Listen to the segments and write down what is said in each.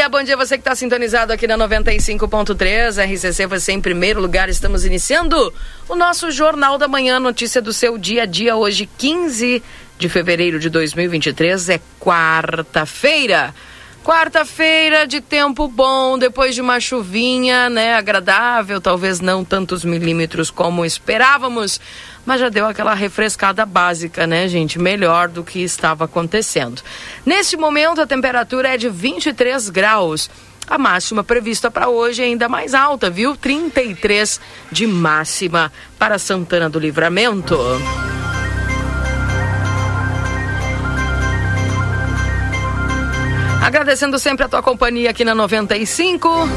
Dia, bom dia você que está sintonizado aqui na 95.3, RCC você em primeiro lugar. Estamos iniciando o nosso Jornal da Manhã, notícia do seu dia a dia, hoje 15 de fevereiro de 2023, é quarta-feira. Quarta-feira de tempo bom, depois de uma chuvinha, né, agradável, talvez não tantos milímetros como esperávamos, mas já deu aquela refrescada básica, né, gente? Melhor do que estava acontecendo. Neste momento, a temperatura é de 23 graus. A máxima prevista para hoje é ainda mais alta, viu? 33 de máxima para Santana do Livramento. Agradecendo sempre a tua companhia aqui na 95.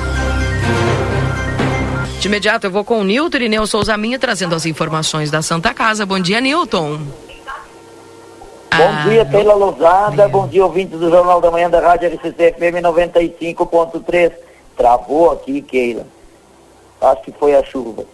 De imediato eu vou com o Nilton Irineu Souza Minha trazendo as informações da Santa Casa. Bom dia, Nilton. Bom ah, dia, Keila Lousada. Bom dia, ouvintes do Jornal da Manhã da Rádio RCC FM 95.3. Travou aqui, Keila. Acho que foi a chuva.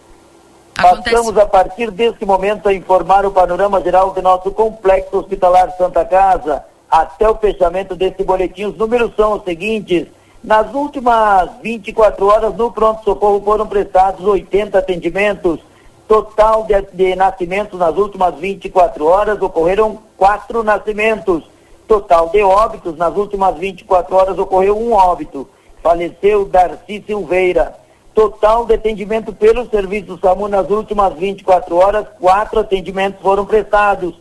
Acontece. Passamos a partir desse momento a informar o panorama geral do nosso complexo hospitalar Santa Casa até o fechamento desse boletim. Os números são os seguintes. Nas últimas 24 horas, no pronto-socorro foram prestados 80 atendimentos. Total de, de, nascimentos nas últimas 24 horas ocorreram quatro nascimentos. Total de óbitos nas últimas 24 horas ocorreu um óbito. Faleceu Darcy Silveira. Total de atendimento pelo serviço SAMU nas últimas 24 horas, quatro atendimentos foram prestados.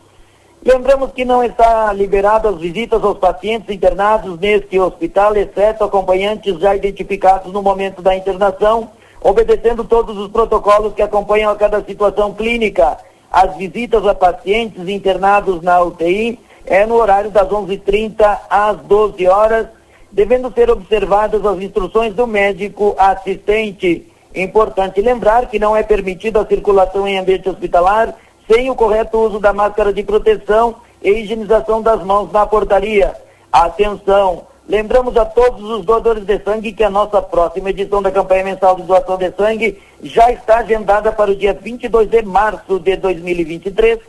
Lembramos que não está liberado as visitas aos pacientes internados neste hospital, exceto acompanhantes já identificados no momento da internação, obedecendo todos os protocolos que acompanham a cada situação clínica. As visitas a pacientes internados na UTI é no horário das 11h30 às 12 horas, devendo ser observadas as instruções do médico assistente. Importante lembrar que não é permitida a circulação em ambiente hospitalar sem o correto uso da máscara de proteção e higienização das mãos na portaria. Atenção! Lembramos a todos os doadores de sangue que a nossa próxima edição da campanha mensal de doação de sangue já está agendada para o dia 22 de março de 2023,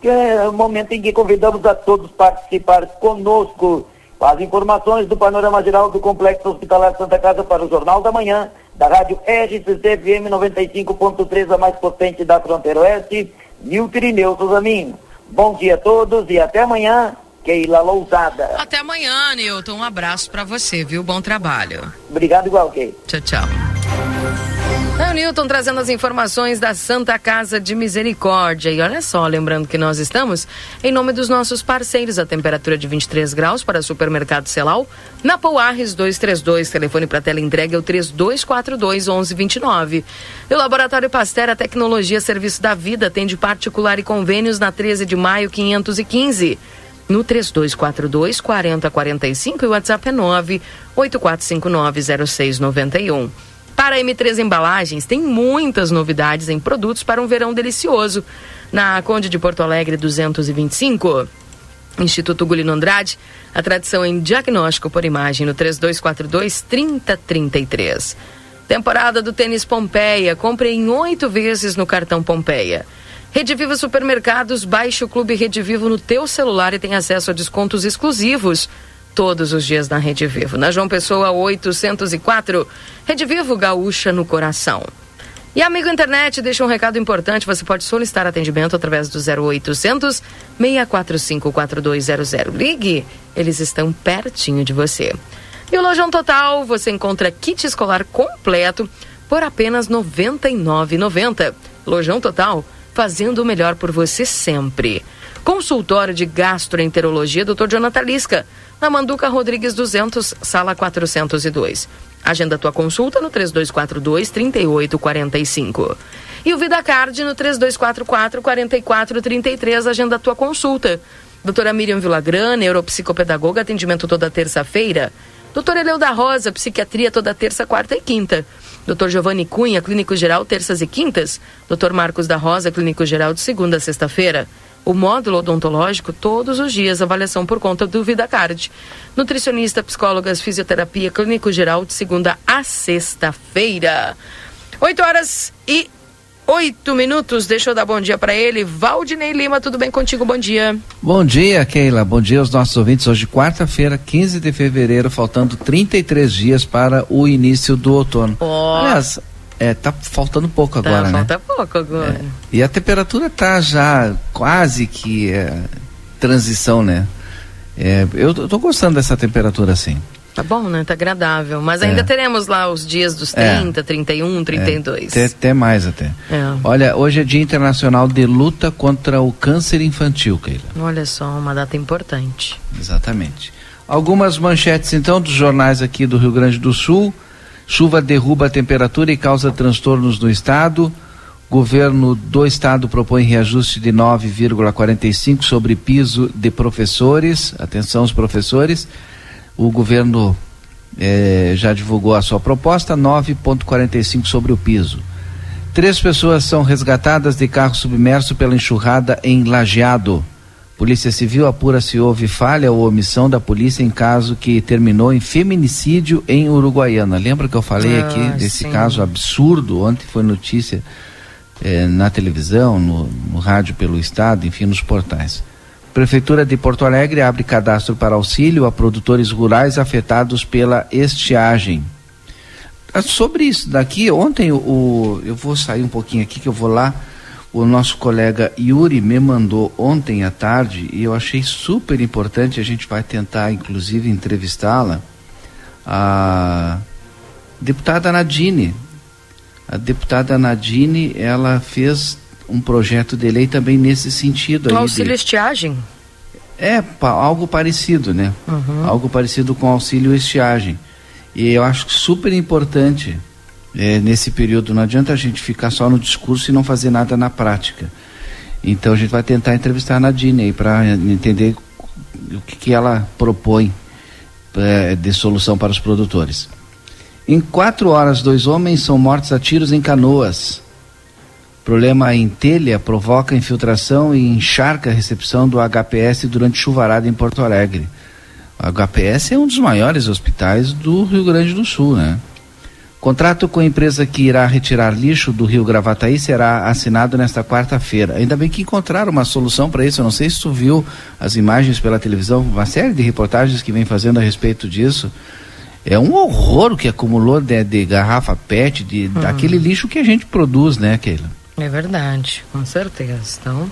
que é o momento em que convidamos a todos participar conosco. As informações do panorama geral do Complexo Hospitalar Santa Casa para o Jornal da Manhã, da rádio RCC-FM 95.3, a mais potente da fronteira oeste, Nilton Irineu Souzaminho. Bom dia a todos e até amanhã, Keila Lousada. Até amanhã, Nilton. Um abraço para você, viu? Bom trabalho. Obrigado igual, Kei. Tchau, tchau. É o Newton trazendo as informações da Santa Casa de Misericórdia. E olha só, lembrando que nós estamos em nome dos nossos parceiros, a temperatura de 23 graus para supermercado Celal, na Pouarres 232, telefone para tela entrega é o 3242 1129. E o Laboratório Pasteur, a tecnologia serviço da vida, atende particular e convênios na 13 de maio 515 no 3242 4045 e o WhatsApp é 984590691. Para a M3 Embalagens, tem muitas novidades em produtos para um verão delicioso. Na Conde de Porto Alegre 225. Instituto Gulino Andrade, a tradição em diagnóstico por imagem no 3242 3033. Temporada do tênis Pompeia, compre em oito vezes no cartão Pompeia. Rede Viva Supermercados, baixe o Clube Rede Vivo no teu celular e tem acesso a descontos exclusivos todos os dias na Rede Vivo. Na João Pessoa 804, Rede Vivo Gaúcha no coração. E amigo internet, deixa um recado importante. Você pode solicitar atendimento através do 0800 645 4200. Ligue, eles estão pertinho de você. E o Lojão Total, você encontra kit escolar completo por apenas R$ 99,90. Lojão Total, fazendo o melhor por você sempre. Consultório de Gastroenterologia, Dr. Jonathan Lisca na Manduca Rodrigues 200, sala 402. Agenda tua consulta no 3242 3845. E o VidaCard no 3244 4433, agenda tua consulta. Doutora Miriam Villagrana, neuropsicopedagoga, atendimento toda terça-feira. Doutor Eleu da Rosa, psiquiatria toda terça, quarta e quinta. Doutor Giovanni Cunha, clínico geral, terças e quintas. Doutor Marcos da Rosa, clínico geral, de segunda a sexta-feira. O módulo odontológico, todos os dias, avaliação por conta do VidaCard. Nutricionista, psicólogas, fisioterapia, clínico geral, de segunda a sexta-feira. 8 horas e oito minutos. Deixa eu dar bom dia para ele. Valdinei Lima, tudo bem contigo? Bom dia. Bom dia, Keila. Bom dia aos nossos ouvintes. Hoje, quarta-feira, 15 de fevereiro, faltando 33 dias para o início do outono. Oh. Aliás, é, tá faltando pouco agora, tá, né? Falta pouco agora. É. E a temperatura tá já quase que é, transição, né? É, eu, eu tô gostando dessa temperatura assim. Tá bom, né? Tá agradável. Mas ainda é. teremos lá os dias dos 30, é. 31, 32. É. Até, até mais até. É. Olha, hoje é Dia Internacional de Luta contra o Câncer Infantil, Keila. Olha só, uma data importante. Exatamente. Algumas manchetes então dos jornais aqui do Rio Grande do Sul. Chuva derruba a temperatura e causa transtornos no estado. Governo do estado propõe reajuste de 9,45 sobre piso de professores. Atenção os professores. O governo eh, já divulgou a sua proposta, 9,45 sobre o piso. Três pessoas são resgatadas de carro submerso pela enxurrada em Lajeado. Polícia Civil apura se houve falha ou omissão da polícia em caso que terminou em feminicídio em Uruguaiana. Lembra que eu falei ah, aqui desse sim. caso absurdo? Ontem foi notícia eh, na televisão, no, no rádio pelo estado, enfim, nos portais. Prefeitura de Porto Alegre abre cadastro para auxílio a produtores rurais afetados pela estiagem. Ah, sobre isso daqui, ontem o, eu vou sair um pouquinho aqui que eu vou lá. O nosso colega Yuri me mandou ontem à tarde e eu achei super importante. A gente vai tentar, inclusive, entrevistá-la. A deputada Nadine. A deputada Nadine, ela fez um projeto de lei também nesse sentido. O auxílio de... estiagem? É, algo parecido, né? Uhum. Algo parecido com auxílio estiagem. E eu acho super importante é, nesse período. Não adianta a gente ficar só no discurso e não fazer nada na prática. Então a gente vai tentar entrevistar a Nadine aí para entender o que, que ela propõe é, de solução para os produtores. Em quatro horas, dois homens são mortos a tiros em canoas. Problema em telha provoca infiltração e encharca a recepção do HPS durante chuvarada em Porto Alegre. O HPS é um dos maiores hospitais do Rio Grande do Sul, né? Contrato com a empresa que irá retirar lixo do Rio Gravataí será assinado nesta quarta-feira. Ainda bem que encontraram uma solução para isso. Eu não sei se tu viu as imagens pela televisão, uma série de reportagens que vem fazendo a respeito disso. É um horror o que acumulou de, de garrafa PET, de, uhum. daquele lixo que a gente produz, né, Keila? É verdade, com certeza. Então,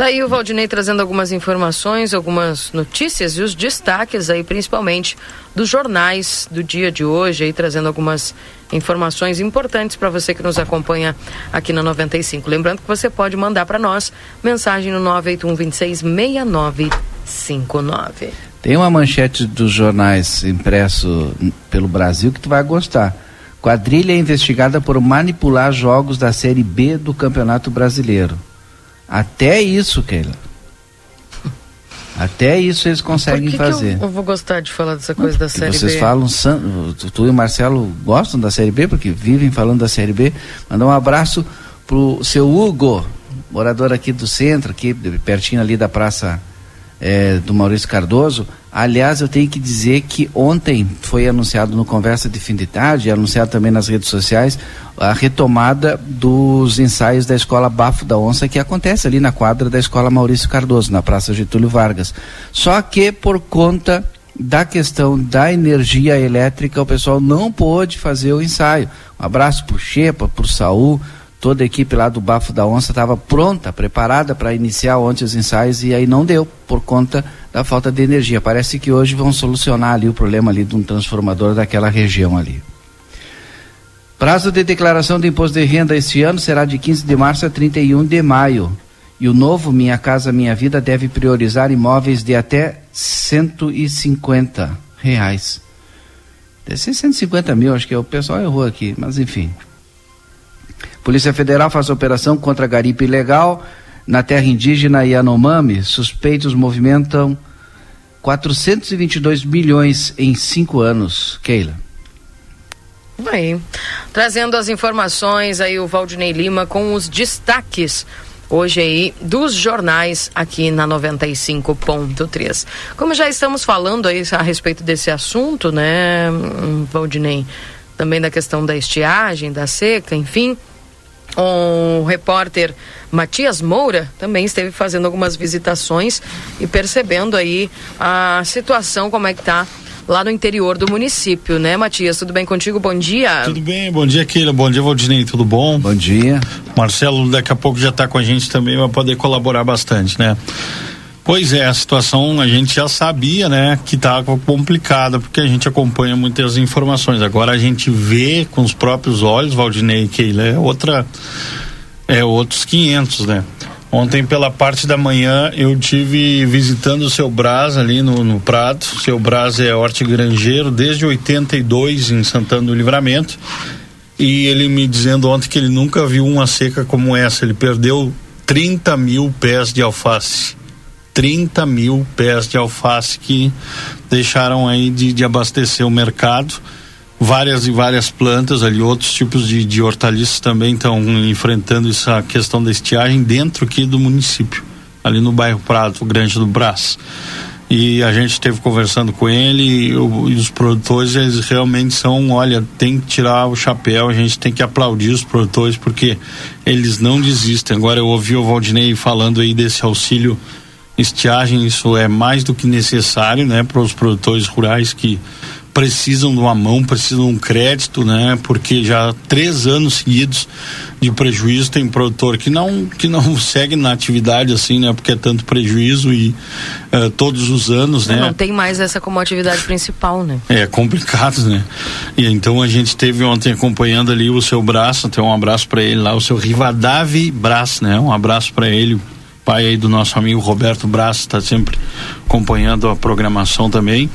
tá aí o Valdinei trazendo algumas informações, algumas notícias e os destaques aí, principalmente dos jornais do dia de hoje, aí trazendo algumas informações importantes para você que nos acompanha aqui na 95. Lembrando que você pode mandar para nós mensagem no 981 26 6959. Tem uma manchete dos jornais impresso pelo Brasil que tu vai gostar. Quadrilha é investigada por manipular jogos da Série B do Campeonato Brasileiro. Até isso, Keila. Até isso eles conseguem que fazer. Que eu, eu, vou gostar de falar dessa coisa Não, da Série vocês B. Vocês falam, tu e o Marcelo gostam da Série B, porque vivem falando da Série B. Mandar um abraço pro seu Hugo, morador aqui do centro, aqui pertinho ali da Praça é, do Maurício Cardoso. Aliás, eu tenho que dizer que ontem foi anunciado no Conversa de Fim de Tarde, anunciado também nas redes sociais, a retomada dos ensaios da Escola Bafo da Onça, que acontece ali na quadra da Escola Maurício Cardoso, na Praça Getúlio Vargas. Só que por conta da questão da energia elétrica, o pessoal não pôde fazer o ensaio. Um abraço para o Xepa, para o Saul, toda a equipe lá do Bafo da Onça estava pronta, preparada para iniciar ontem os ensaios e aí não deu por conta da falta de energia. Parece que hoje vão solucionar ali o problema ali de um transformador daquela região ali. Prazo de declaração de imposto de renda este ano será de 15 de março a 31 de maio. E o novo Minha Casa Minha Vida deve priorizar imóveis de até 150 reais. Deve ser 150 mil, acho que o pessoal errou aqui, mas enfim. Polícia Federal faz operação contra garipe ilegal na terra indígena Yanomami. Suspeitos movimentam 422 milhões em cinco anos. Keila. Aí, trazendo as informações aí o Valdinei Lima com os destaques hoje aí dos jornais aqui na 95.3. Como já estamos falando aí a respeito desse assunto, né, Valdinei, também da questão da estiagem, da seca, enfim, o repórter Matias Moura também esteve fazendo algumas visitações e percebendo aí a situação como é que está lá no interior do município, né, Matias? Tudo bem contigo? Bom dia. Tudo bem, bom dia, Keila. Bom dia, Valdinei. Tudo bom? Bom dia. Marcelo, daqui a pouco já está com a gente também, vai poder colaborar bastante, né? Pois é, a situação a gente já sabia, né, que estava complicada, porque a gente acompanha muitas informações. Agora a gente vê com os próprios olhos, Valdinei e Keila, é outra. É outros 500, né? Ontem, pela parte da manhã, eu tive visitando o seu Brás ali no, no Prado. O seu Brás é hortigranjeiro desde 82 em Santana do Livramento. E ele me dizendo ontem que ele nunca viu uma seca como essa. Ele perdeu 30 mil pés de alface. 30 mil pés de alface que deixaram aí de, de abastecer o mercado várias e várias plantas ali, outros tipos de, de hortaliças também estão enfrentando essa questão da estiagem dentro aqui do município, ali no bairro Prado, Grande do Brás. E a gente esteve conversando com ele e, o, e, os produtores, eles realmente são, olha, tem que tirar o chapéu, a gente tem que aplaudir os produtores porque eles não desistem. Agora eu ouvi o Valdinei falando aí desse auxílio estiagem, isso é mais do que necessário, né, para os produtores rurais que precisam de uma mão, precisam de um crédito, né? Porque já três anos seguidos de prejuízo tem produtor que não que não segue na atividade assim, né? Porque é tanto prejuízo e uh, todos os anos, não, né? Não tem mais essa como atividade principal, né? É complicado, né? E então a gente teve ontem acompanhando ali o seu braço, até um abraço para ele lá, o seu Rivadavi Brás, né? Um abraço para ele, pai aí do nosso amigo Roberto Braz está sempre acompanhando a programação também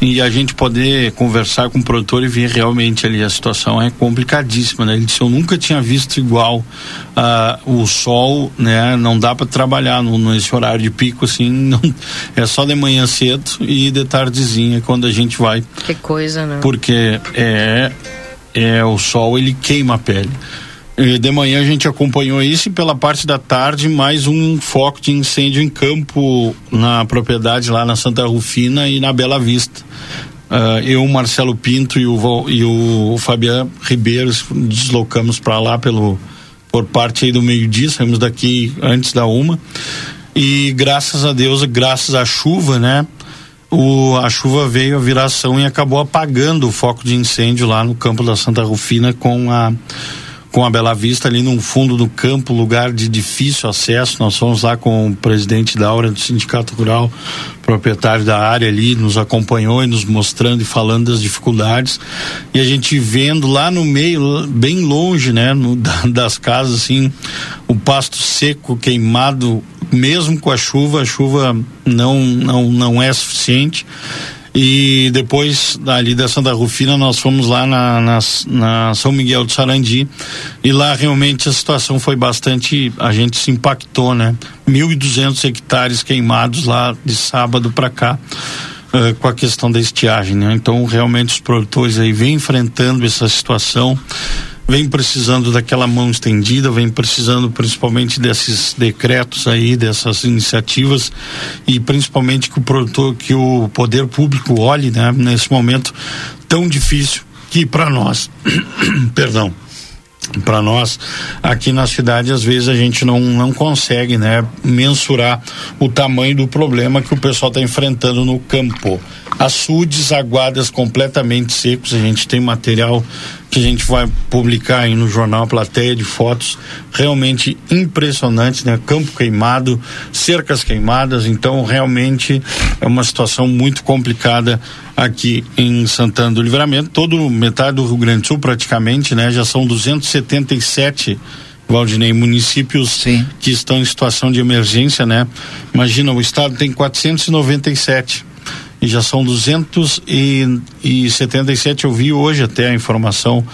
e a gente poder conversar com o produtor e ver realmente ali a situação é complicadíssima, né? Ele disse eu nunca tinha visto igual uh, o sol, né? Não dá para trabalhar no, nesse horário de pico assim, não, é só de manhã cedo e de tardezinha quando a gente vai. Que coisa, né? Porque é é o sol ele queima a pele. De manhã a gente acompanhou isso e pela parte da tarde mais um foco de incêndio em campo na propriedade lá na Santa Rufina e na Bela Vista. Uh, eu, Marcelo Pinto e o, e o Fabiano Ribeiro deslocamos para lá pelo por parte do meio-dia, saímos daqui antes da uma. E graças a Deus, graças à chuva, né? O, a chuva veio a viração e acabou apagando o foco de incêndio lá no campo da Santa Rufina com a com a Bela Vista ali no fundo do campo, lugar de difícil acesso. Nós fomos lá com o presidente da Aura do Sindicato Rural, proprietário da área ali, nos acompanhou e nos mostrando e falando das dificuldades. E a gente vendo lá no meio, bem longe, né, no, das casas, assim, o pasto seco, queimado, mesmo com a chuva, a chuva não, não, não é suficiente e depois, ali da Santa Rufina, nós fomos lá na, na, na, São Miguel do Sarandi. E lá realmente a situação foi bastante. A gente se impactou, né? 1.200 hectares queimados lá de sábado para cá. Uh, com a questão da estiagem, né? Então, realmente os produtores aí vêm enfrentando essa situação vem precisando daquela mão estendida, vem precisando principalmente desses decretos aí, dessas iniciativas e principalmente que o produtor, que o poder público olhe, né, nesse momento tão difícil que para nós, perdão, para nós aqui na cidade às vezes a gente não, não consegue né mensurar o tamanho do problema que o pessoal está enfrentando no campo. Açudes aguadas completamente secos a gente tem material que a gente vai publicar aí no jornal plateia de fotos realmente impressionantes né campo queimado cercas queimadas então realmente é uma situação muito complicada aqui em Santana do Livramento todo metade do Rio Grande do Sul praticamente né já são 277 Valdinei, municípios Sim. que estão em situação de emergência, né? Imagina, o estado tem 497 e já são 277. Eu vi hoje até a informação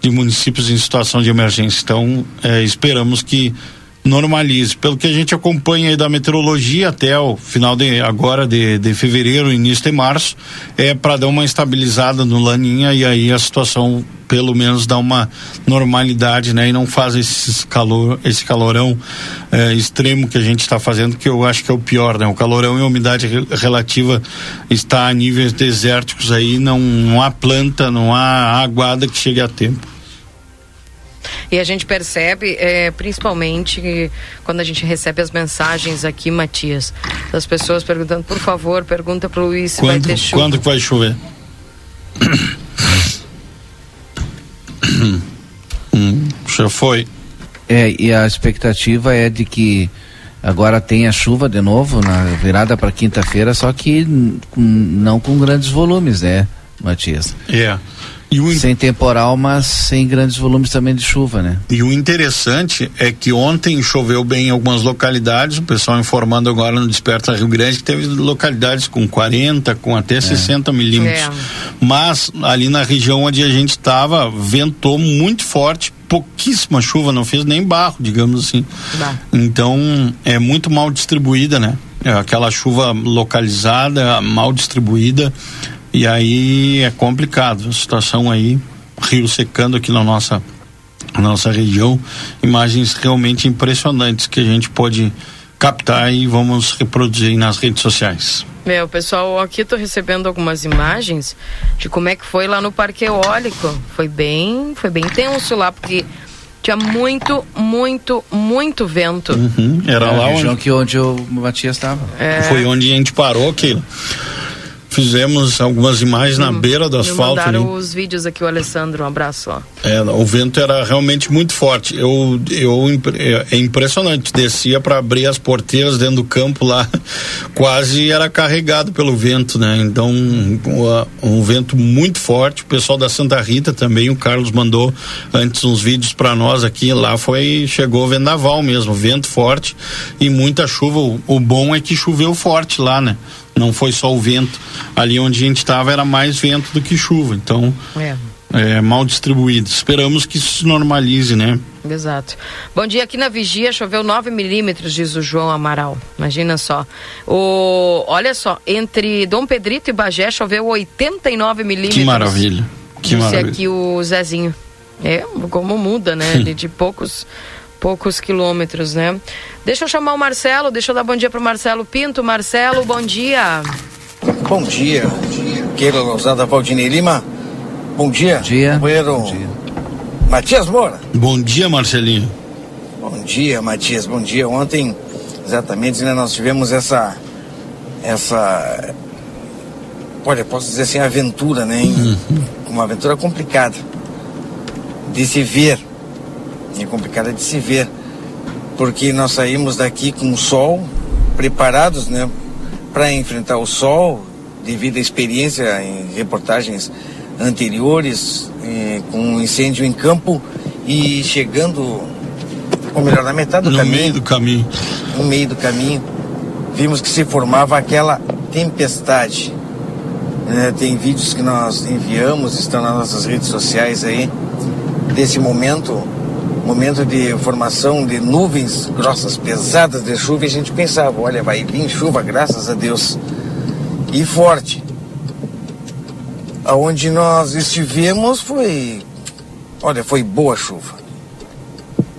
de municípios em situação de emergência. Então, é, esperamos que normalize. Pelo que a gente acompanha aí da meteorologia até o final de agora de, de fevereiro, início de março, é para dar uma estabilizada no Laninha e aí a situação pelo menos dá uma normalidade, né? E não faz esse calor, esse calorão é, extremo que a gente está fazendo, que eu acho que é o pior, né? O calorão e a umidade relativa está a níveis desérticos aí, não, não há planta, não há aguada que chegue a tempo. E a gente percebe, é, principalmente quando a gente recebe as mensagens aqui, Matias, das pessoas perguntando, por favor, pergunta para o Luiz se quando, vai ter chuva. Quando que vai chover? hum, já foi. É, e a expectativa é de que agora tenha chuva de novo na virada para quinta-feira, só que não com grandes volumes, né, Matias? É. Yeah. O... Sem temporal, mas sem grandes volumes também de chuva, né? E o interessante é que ontem choveu bem em algumas localidades, o pessoal informando agora no Desperta Rio Grande que teve localidades com 40, com até é. 60 milímetros. É. Mas ali na região onde a gente estava, ventou muito forte, pouquíssima chuva, não fez nem barro, digamos assim. Bah. Então é muito mal distribuída, né? É aquela chuva localizada, mal distribuída e aí é complicado a situação aí, rio secando aqui na nossa, nossa região, imagens realmente impressionantes que a gente pode captar e vamos reproduzir nas redes sociais. É, o pessoal aqui estou recebendo algumas imagens de como é que foi lá no Parque Eólico. Foi bem, foi bem tenso lá, porque tinha muito, muito, muito vento. Uhum, era é, lá onde... que onde o Matias estava. É... Foi onde a gente parou aquilo. Fizemos algumas imagens hum, na beira do asfalto. Mandaram ali. os vídeos aqui, o Alessandro, um abraço. Ó. É, o vento era realmente muito forte. Eu, eu é, é impressionante. Descia para abrir as porteiras dentro do campo lá, quase era carregado pelo vento, né? Então, um, um vento muito forte. O pessoal da Santa Rita também, o Carlos mandou antes uns vídeos para nós aqui. Lá foi, chegou vendaval mesmo, vento forte e muita chuva. O, o bom é que choveu forte lá, né? Não foi só o vento. Ali onde a gente estava era mais vento do que chuva, então é. é. mal distribuído. Esperamos que isso se normalize, né? Exato. Bom dia, aqui na Vigia choveu 9 milímetros, diz o João Amaral. Imagina só. O, olha só, entre Dom Pedrito e Bagé choveu 89 milímetros. Que maravilha. Que disse maravilha. aqui o Zezinho. É, como muda, né? de, de poucos poucos quilômetros, né? Deixa eu chamar o Marcelo, deixa eu dar bom dia para o Marcelo Pinto. Marcelo, bom dia. Bom dia. Keila Lousada Valdinei Lima. Bom dia. Bom dia. Companheiro bom dia. Matias Moura. Bom dia, Marcelinho. Bom dia, Matias. Bom dia. Ontem, exatamente, né, nós tivemos essa. Essa. Olha, posso dizer assim, aventura, né? Uhum. Uma aventura complicada de se ver é complicada de se ver, porque nós saímos daqui com o sol, preparados né, para enfrentar o sol, devido à experiência em reportagens anteriores, eh, com um incêndio em campo e chegando, ou melhor, na metade do no caminho. No meio do caminho. No meio do caminho, vimos que se formava aquela tempestade. É, tem vídeos que nós enviamos, estão nas nossas redes sociais aí, desse momento momento de formação de nuvens grossas, pesadas de chuva, e a gente pensava, olha, vai vir chuva, graças a Deus. E forte. Aonde nós estivemos foi, olha, foi boa chuva.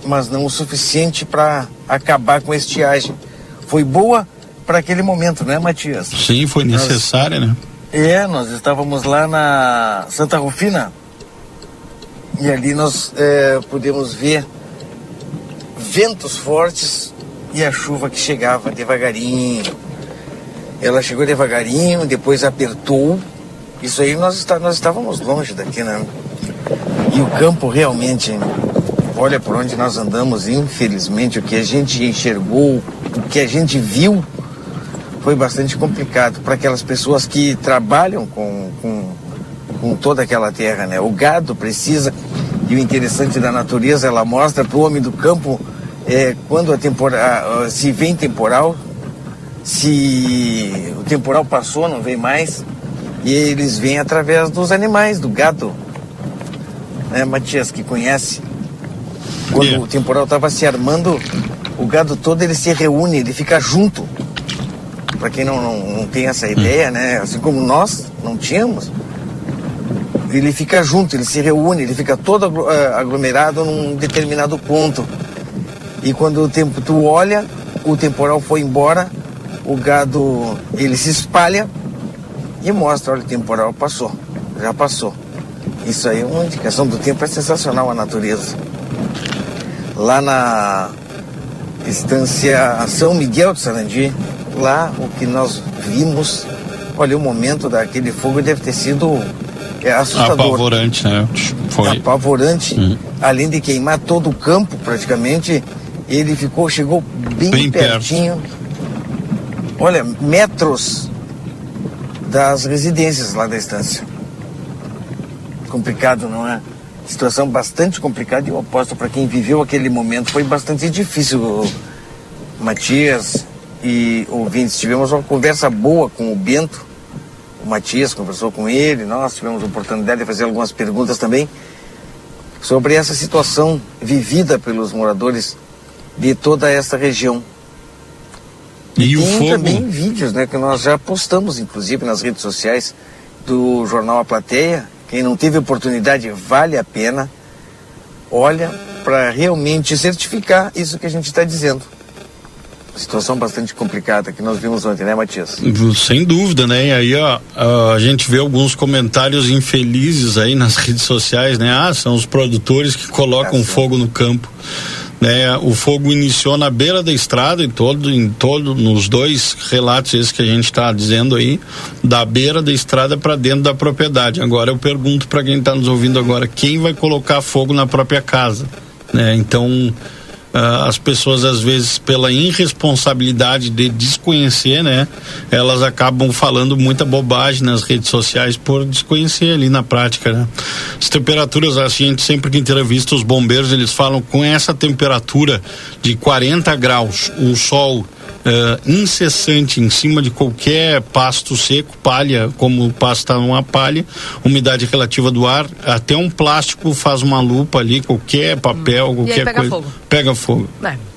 Mas não o suficiente para acabar com a estiagem. Foi boa para aquele momento, né, Matias? Sim, foi necessária, nós, né? É, nós estávamos lá na Santa Rufina, e ali nós é, podemos ver ventos fortes e a chuva que chegava devagarinho. Ela chegou devagarinho, depois apertou. Isso aí nós, está, nós estávamos longe daqui, né? E o campo realmente, olha por onde nós andamos, infelizmente, o que a gente enxergou, o que a gente viu, foi bastante complicado para aquelas pessoas que trabalham com, com com toda aquela terra, né? O gado precisa, e o interessante da natureza, ela mostra para o homem do campo é, quando a temporada, se vem temporal, se o temporal passou, não vem mais, e eles vêm através dos animais, do gado. né, Matias, que conhece. Quando Yeah. o temporal estava se armando, o gado todo ele se reúne, ele fica junto. Para quem não, não, não tem essa ideia, né? Assim como nós não tínhamos, ele fica junto, ele se reúne, ele fica todo eh, aglomerado num determinado ponto. E quando o tempo tu olha, o temporal foi embora, o gado ele se espalha e mostra, olha, o temporal passou, já passou. Isso aí é uma indicação do tempo, é sensacional a natureza. Lá na estância São Miguel de Sarandi, lá o que nós vimos, olha, o momento daquele fogo deve ter sido é, assustador Apavorante, né? Foi. apavorante, Uhum. além de queimar todo o campo praticamente, ele ficou, chegou bem, Bem perto. pertinho. Olha, metros das residências lá da estância. Complicado, não é? Situação bastante complicada e eu aposto para quem viveu aquele momento foi bastante difícil. Matias e ouvintes, tivemos uma conversa boa com o Bento. O Matias conversou com ele, nós tivemos a oportunidade de fazer algumas perguntas também sobre essa situação vivida pelos moradores de toda essa região. E o Tem fogo. também vídeos, né, que nós já postamos, inclusive, nas redes sociais do jornal A Plateia. Quem não teve oportunidade, vale a pena. Olha, para realmente certificar isso que a gente está dizendo. Situação bastante complicada que nós vimos ontem, né, Matias? Sem dúvida, né? E aí, ó, a gente vê alguns comentários infelizes aí nas redes sociais, né? Ah, são os produtores que colocam sim. fogo no campo. Né? O fogo iniciou na beira da estrada, em todo, em todo, nos dois relatos esses que a gente está dizendo aí, da beira da estrada para dentro da propriedade. Agora eu pergunto para quem está nos ouvindo agora, quem vai colocar fogo na própria casa? Né? Então ah, as pessoas às vezes pela irresponsabilidade de desconhecer, né, elas acabam falando muita bobagem nas redes sociais por desconhecer ali na prática, né? As temperaturas, a gente sempre que entrevista os bombeiros, eles falam com essa temperatura de 40 graus, o sol eh, incessante em cima de qualquer pasto seco, palha, como o pasto está numa palha, umidade relativa do ar, até um plástico faz uma lupa ali, qualquer papel, aí qualquer pega coisa. fogo. Pega fogo. É.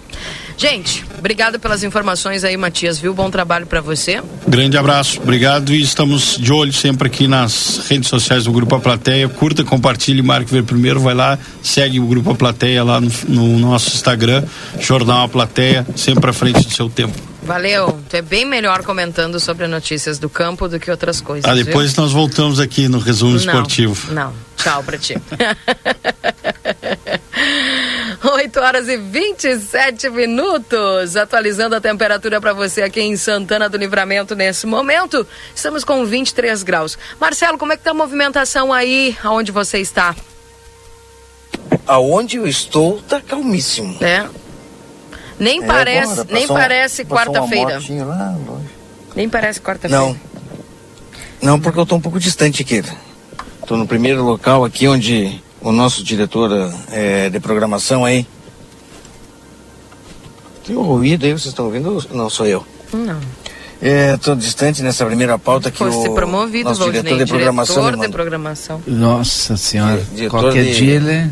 Gente, obrigado pelas informações aí, Matias, viu? Bom trabalho para você. Grande abraço, obrigado e estamos de olho sempre aqui nas redes sociais do Grupo A Plateia. Curta, compartilhe, marque ver primeiro, vai lá, segue o Grupo A Plateia lá no, no nosso Instagram, Jornal A Plateia, sempre à frente do seu tempo. Valeu. Tu é bem melhor comentando sobre notícias do campo do que outras coisas. Ah, viu? depois nós voltamos aqui no resumo Não, esportivo. Não, tchau pra ti. 8 horas e 27 minutos. Atualizando a temperatura para você aqui em Santana do Livramento nesse momento. Estamos com 23 graus. Marcelo, como é que tá a movimentação aí aonde você está? Aonde eu estou, tá calmíssimo. É. Nem É, parece, agora, nem uma- parece passou uma quarta-feira. motinha lá longe. Nem parece quarta-feira. Não. Não, porque eu tô um pouco distante aqui. Tô no primeiro local aqui onde o nosso diretor eh, de programação aí. Tem um ruído aí, vocês estão ouvindo? Não, sou eu. Não. É, tô distante nessa primeira pauta que Fosse o promovido, nosso Valdinei, diretor de programação me diretor de programação. Nossa senhora. Di- Qualquer de- dia ele.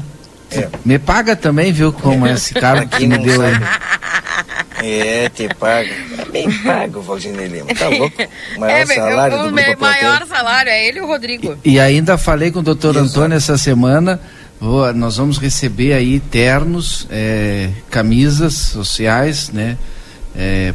É. Me paga também, viu? Como é esse cara Aqui que me deu aí. É, te paga. Bem pago, Valdinei Lima. Tá louco? Maior é, salário do me- Grupo Plateia. maior salário é ele e o Rodrigo. E ainda falei com o doutor. Antônio essa semana. Nós vamos receber aí ternos, é, camisas sociais, né?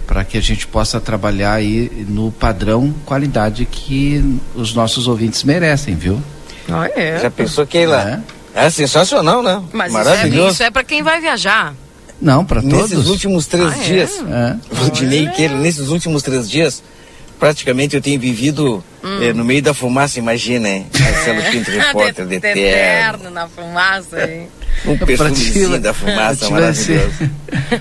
para que a gente possa trabalhar aí no padrão qualidade que os nossos ouvintes merecem, viu? Ah, é. Já pensou, Keila? É, sensacional, né? Mas isso é, Maravilhoso. isso é pra quem vai viajar. Não, para Nesses todos. últimos três Ah, é? dias, É. Valdinei e Keila, nesses últimos três dias, praticamente eu tenho vivido Hum. eh, no meio da fumaça, imagina, hein? Marcelo Pinto, repórter de terno. Eterno na fumaça. hein? Um perfumezinho vai- da fumaça maravilhoso. ser-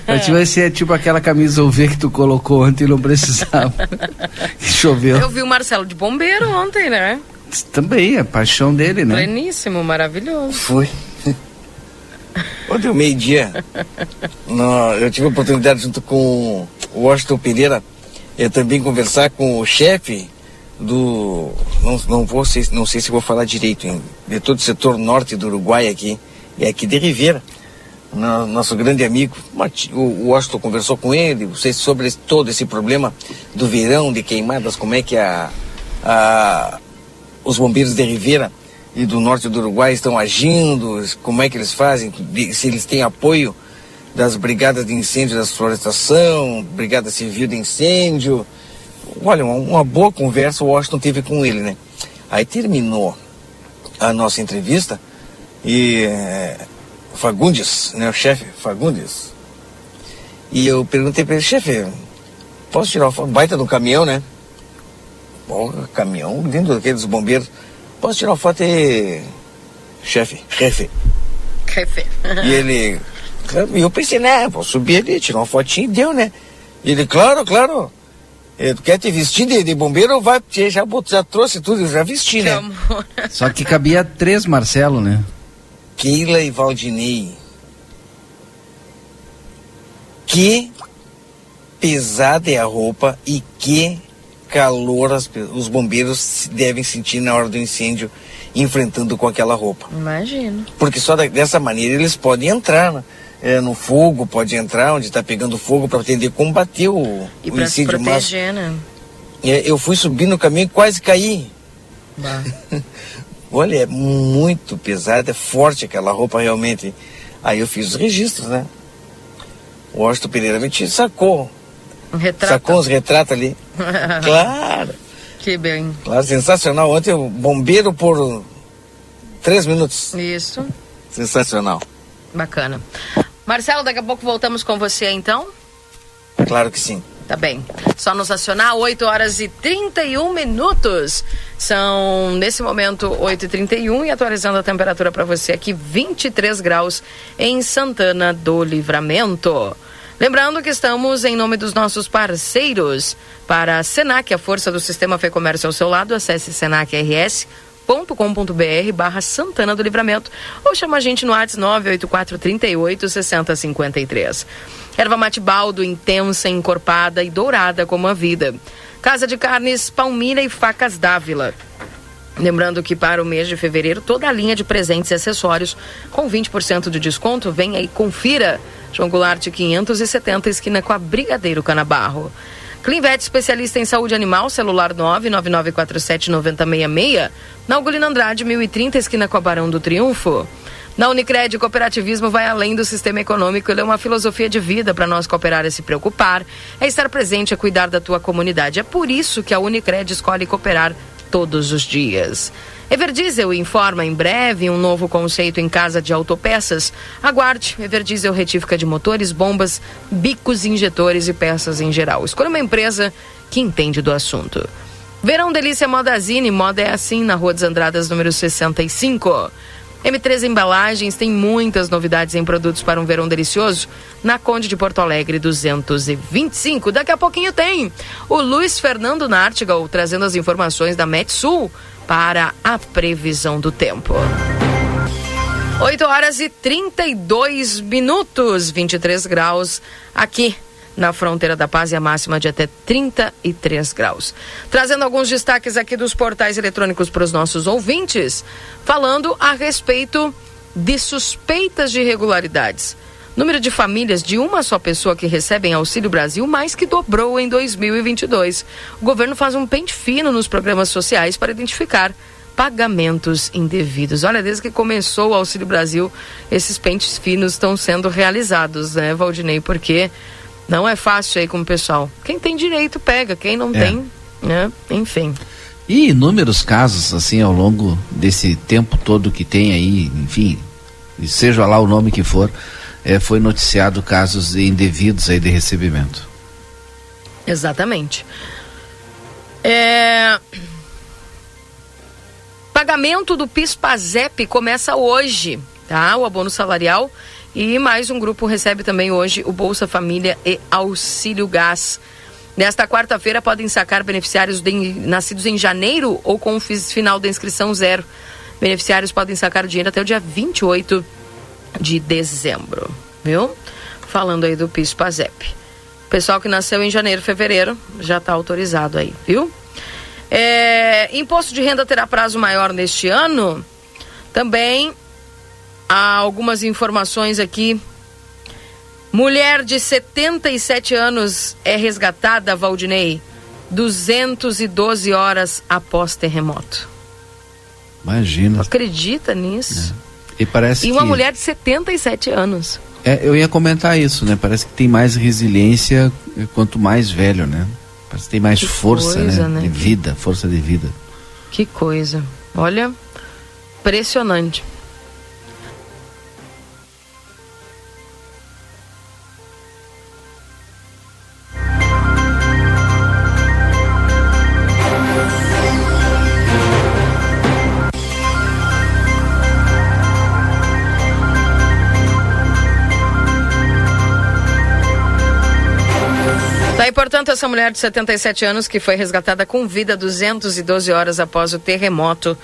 Pra ti vai ser tipo aquela camisa UV que tu colocou ontem e não precisava. choveu. Eu vi o Marcelo de bombeiro ontem, né? Também, é paixão dele, né? Pleníssimo, maravilhoso. Foi. Ontem, ao meio-dia, eu tive a oportunidade, junto com o Washington Pereira, eu também conversar com o chefe do. Não, não, vou sei, não sei se vou falar direito, hein, de todo o setor norte do Uruguai aqui, e aqui de Ribeira. No, nosso grande amigo, o Washington conversou com ele, sei sobre todo esse problema do verão, de queimadas, como é que a, a, os bombeiros de Ribeira e do norte do Uruguai estão agindo, como é que eles fazem, se eles têm apoio das brigadas de incêndio da florestação, brigada civil de incêndio. Olha, uma, uma boa conversa o Washington teve com ele, né? Aí terminou a nossa entrevista e é, Fagundes, né, o chefe Fagundes, e eu perguntei para ele, chefe, posso tirar uma foto? Baita do caminhão, né? Porra, caminhão dentro daqueles bombeiros. Posso tirar uma foto aí, chefe, chefe? Chefe. e ele, e eu pensei, né, vou subir ali, tirar uma fotinha e deu, né? E ele, claro, claro. Tu quer te vestir de, de bombeiro ou vai? Já, já trouxe tudo, eu já vesti, né? Só que cabia três Marcelo, né? Keila e Valdinei. Que pesada é a roupa e que calor as, os bombeiros devem sentir na hora do incêndio enfrentando com aquela roupa. Imagino. Porque só da, dessa maneira eles podem entrar né? É, no fogo, pode entrar onde está pegando fogo para tentar combater o, e o incêndio. E proteger, né? É, eu fui subir no caminho e quase caí. Olha, é muito pesada, é forte aquela roupa realmente. Aí eu fiz os registros, né? O Washington Pereira me sacou. Um retrato. Sacou uns retratos ali. claro. Que bem. Claro, sensacional. Ontem o bombeiro por três minutos. Isso. Sensacional. Bacana. Marcelo, daqui a pouco voltamos com você então? Claro que sim. Tá bem. Só nos acionar, 8 horas e 31 minutos. São, nesse momento, 8 e 31 e atualizando a temperatura para você aqui, 23 graus em Santana do Livramento. Lembrando que estamos em nome dos nossos parceiros. Para a Senac, a força do sistema Fê Comércio ao seu lado, acesse senacrs.com.br barra Santana do Livramento ou chama a gente no WhatsApp 984 38 6053. Erva mate baldo, intensa, encorpada e dourada como a vida. Casa de Carnes Palmira e Facas Dávila. Lembrando que para o mês de fevereiro, toda a linha de presentes e acessórios com 20% de desconto. Vem aí, confira. João Goulart 570, esquina com a Brigadeiro Canabarro. Clinvet, especialista em saúde animal, celular 999479066. Na Ugolino Andrade, 1030, esquina com Barão do Triunfo. Na Unicred, o cooperativismo vai além do sistema econômico, ele é uma filosofia de vida para nós cooperar é se preocupar, é estar presente, é cuidar da tua comunidade. É por isso que a Unicred escolhe cooperar todos os dias. Everdiesel informa em breve um novo conceito em casa de autopeças. Aguarde, Everdiesel retífica de motores, bombas, bicos, injetores e peças em geral. Escolha uma empresa que entende do assunto. Verão Delícia Modazine, moda é assim, na Rua dos Andradas, número 65. M3 Embalagens tem muitas novidades em produtos para um verão delicioso na Conde de Porto Alegre 225. Daqui a pouquinho tem o Luiz Fernando Nartigal trazendo as informações da Metsul para a previsão do tempo. 8 horas e 32 minutos, 23 graus aqui na fronteira da paz e a máxima de até 33 graus. Trazendo alguns destaques aqui dos portais eletrônicos para os nossos ouvintes, falando a respeito de suspeitas de irregularidades. Número de famílias de uma só pessoa que recebem Auxílio Brasil mais que dobrou em 2022. O governo faz um pente fino nos programas sociais para identificar pagamentos indevidos. Olha, desde que começou o Auxílio Brasil, esses pentes finos estão sendo realizados, né, Valdinei? Porque não é fácil aí com o pessoal. Quem tem direito pega, quem não é. tem, né? Enfim. E inúmeros casos, assim, ao longo desse tempo todo que tem aí, enfim, seja lá o nome que for, é, foi noticiado casos indevidos aí de recebimento. Exatamente. É... Pagamento do PIS-PASEP começa hoje, tá? O abono salarial e mais um grupo recebe também hoje o Bolsa Família e Auxílio Gás. Nesta quarta-feira podem sacar beneficiários de, nascidos em janeiro ou com o final da inscrição zero. Beneficiários podem sacar o dinheiro até o dia 28 de dezembro, viu? Falando aí do PIS PASEP. Pessoal que nasceu em janeiro, fevereiro, já está autorizado aí, viu? É, imposto de renda terá prazo maior neste ano. Também há algumas informações aqui. Mulher de 77 anos é resgatada, Valdinei, 212 horas após terremoto. Imagina. Acredita nisso? É. E parece E uma que... mulher de 77 anos. É, eu ia comentar isso, né? Parece que tem mais resiliência quanto mais velho, né? Parece que tem mais Que força, coisa, né? né? De vida, força de vida. Que coisa. Olha, impressionante. Essa mulher de 77 anos que foi resgatada com vida 212 horas após o terremoto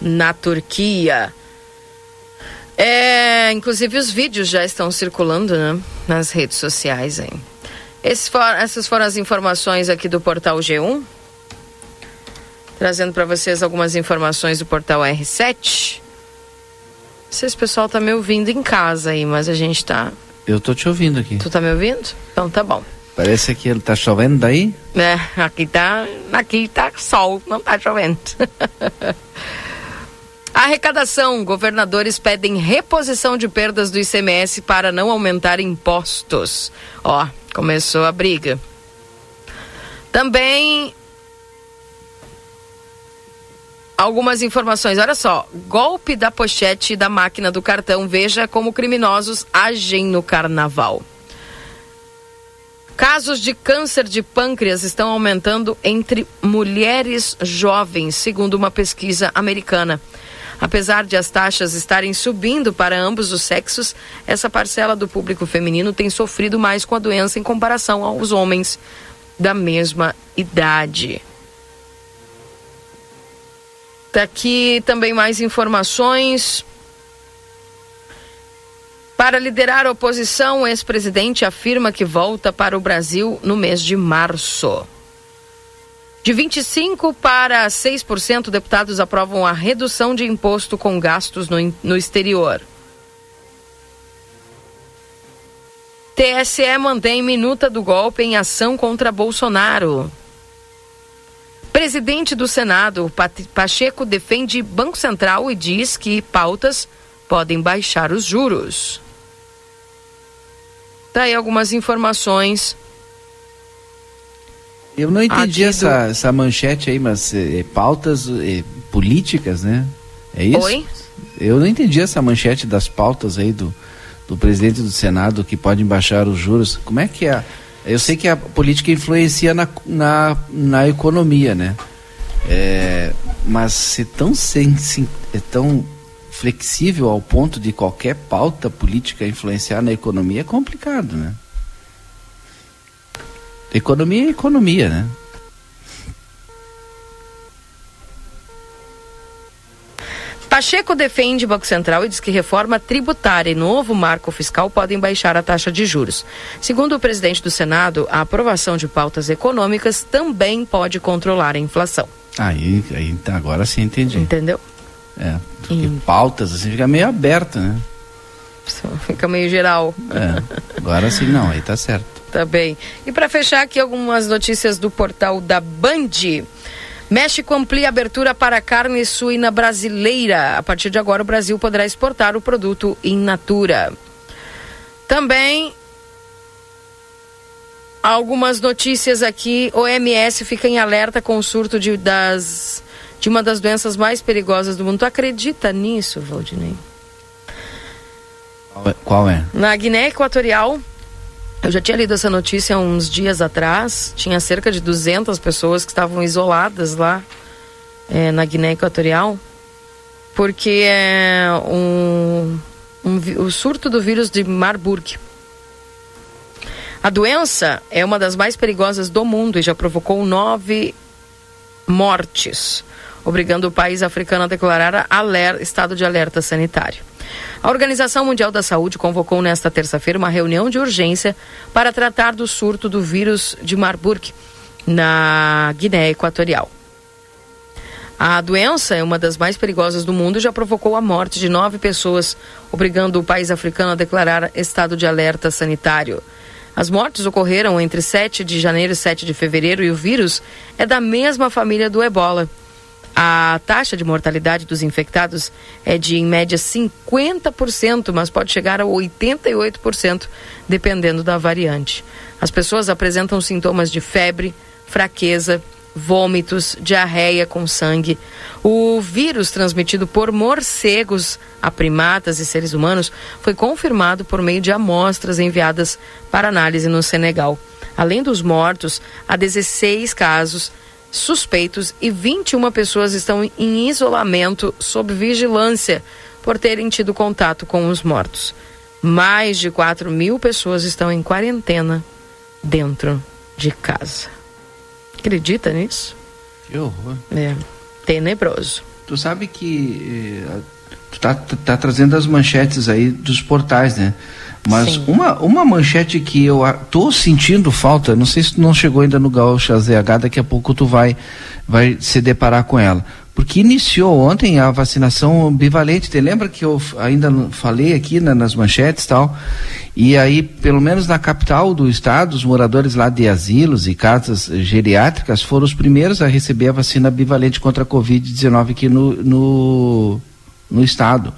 na Turquia. É, inclusive os vídeos já estão circulando né, nas redes sociais. Hein? For- essas foram as informações aqui do portal G1. Trazendo para vocês algumas informações do portal R7. Não sei se o pessoal tá me ouvindo em casa aí, mas a gente tá. Eu tô te ouvindo aqui. Tu tá me ouvindo? Então tá bom. Parece que ele tá chovendo daí. É, aqui tá, aqui tá sol, não tá chovendo. Arrecadação. Governadores pedem reposição de perdas do ICMS para não aumentar impostos. Ó, começou a briga. Também algumas informações. Olha só, golpe da pochete da máquina do cartão. Veja como criminosos agem no carnaval. Casos de câncer de pâncreas estão aumentando entre mulheres jovens, segundo uma pesquisa americana. Apesar de as taxas estarem subindo para ambos os sexos, essa parcela do público feminino tem sofrido mais com a doença em comparação aos homens da mesma idade. Tá aqui também mais informações. Para liderar a oposição, o ex-presidente afirma que volta para o Brasil no mês de março. De 25% para 6%, deputados aprovam a redução de imposto com gastos no, no exterior. TSE mantém minuta do golpe em ação contra Bolsonaro. Presidente do Senado, Pacheco, defende Banco Central e diz que pautas podem baixar os juros. Tá aí algumas informações. Eu não entendi essa, essa manchete aí, mas é, pautas é, políticas, né? É isso? Oi? Eu não entendi essa manchete das pautas aí do, do presidente do Senado que podem baixar os juros. Como é que é? Eu sei que a política influencia na, na, na economia, né? É, mas ser tão, sem, sem- é tão flexível ao ponto de qualquer pauta política influenciar na economia é complicado, né? Economia é economia, né? Pacheco defende Banco Central e diz que reforma tributária e novo marco fiscal podem baixar a taxa de juros. Segundo o presidente do Senado, a aprovação de pautas econômicas também pode controlar a inflação. Aí, aí tá, agora sim entendi. Entendeu? É, porque Hum. pautas assim fica meio aberta, né? Fica meio geral. É, agora sim não, aí tá certo. Tá bem. E para fechar aqui algumas notícias do portal da Band. México amplia a abertura para a carne suína brasileira. A partir de agora, o Brasil poderá exportar o produto in natura. Também algumas notícias aqui. OMS fica em alerta com o surto de, das, de uma das doenças mais perigosas do mundo. Tu acredita nisso, Valdinei? Qual é? Qual é? Na Guiné Equatorial, eu já tinha lido essa notícia uns dias atrás. Tinha cerca de 200 pessoas que estavam isoladas lá eh, na Guiné Equatorial, porque é um, um o surto do vírus de Marburg. A doença é uma das mais perigosas do mundo e já provocou nove mortes, obrigando o país africano a declarar aler- estado de alerta sanitário. A Organização Mundial da Saúde convocou nesta terça-feira uma reunião de urgência para tratar do surto do vírus de Marburg na Guiné Equatorial. A doença é uma das mais perigosas do mundo e já provocou a morte de nove pessoas, obrigando o país africano a declarar estado de alerta sanitário. As mortes ocorreram entre 7 de janeiro e 7 de fevereiro e o vírus é da mesma família do ebola. A taxa de mortalidade dos infectados é de, em média, 50%, mas pode chegar a 88%, dependendo da variante. As pessoas apresentam sintomas de febre, fraqueza, vômitos, diarreia com sangue. O vírus transmitido por morcegos a primatas e seres humanos foi confirmado por meio de amostras enviadas para análise no Senegal. Além dos mortos, há 16 casos suspeitos e 21 pessoas estão em isolamento sob vigilância por terem tido contato com os mortos. Mais de 4 mil pessoas estão em quarentena dentro de casa. Acredita nisso? Que horror. É, tenebroso. Tu sabe que eh, tu tá, tá, trazendo as manchetes aí dos portais, né? Mas uma, uma manchete que eu tô sentindo falta, não sei se tu não chegou ainda no Gaúcha ZH, daqui a pouco tu vai, vai se deparar com ela. Porque iniciou ontem a vacinação bivalente. Te lembra que eu ainda falei aqui na, nas manchetes tal? E aí, pelo menos na capital do estado, os moradores lá de asilos e casas geriátricas foram os primeiros a receber a vacina bivalente contra a Covid-19 aqui no, no, no estado.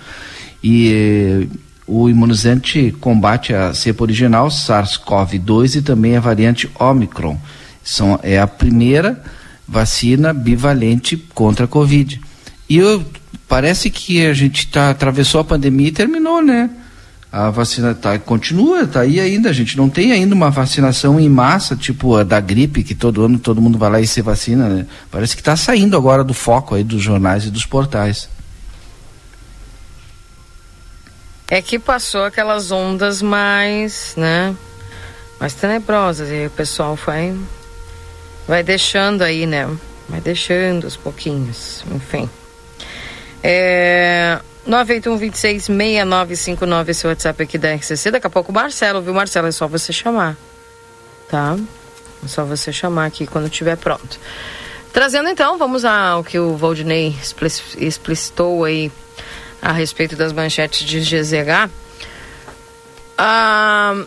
E o imunizante combate a cepa original, SARS-CoV-2 e também a variante Omicron. São, é a primeira vacina bivalente contra a Covid. E eu, parece que a gente tá, atravessou a pandemia e terminou, né? A vacina tá, continua, tá aí ainda. A gente não tem ainda uma vacinação em massa, tipo a da gripe, que todo ano todo mundo vai lá e se vacina, né? Parece que está saindo agora do foco aí dos jornais e dos portais. É que passou aquelas ondas mais, né? Mais tenebrosas. E o pessoal foi vai deixando aí, né? Vai deixando os pouquinhos, enfim. É, 981-26-6959, esse WhatsApp aqui da RCC. Daqui a pouco o Marcelo, viu, Marcelo? É só você chamar, tá? É só você chamar aqui quando estiver pronto. Trazendo então, vamos ao que o Valdinei explicitou aí a respeito das manchetes de GZH. Ah,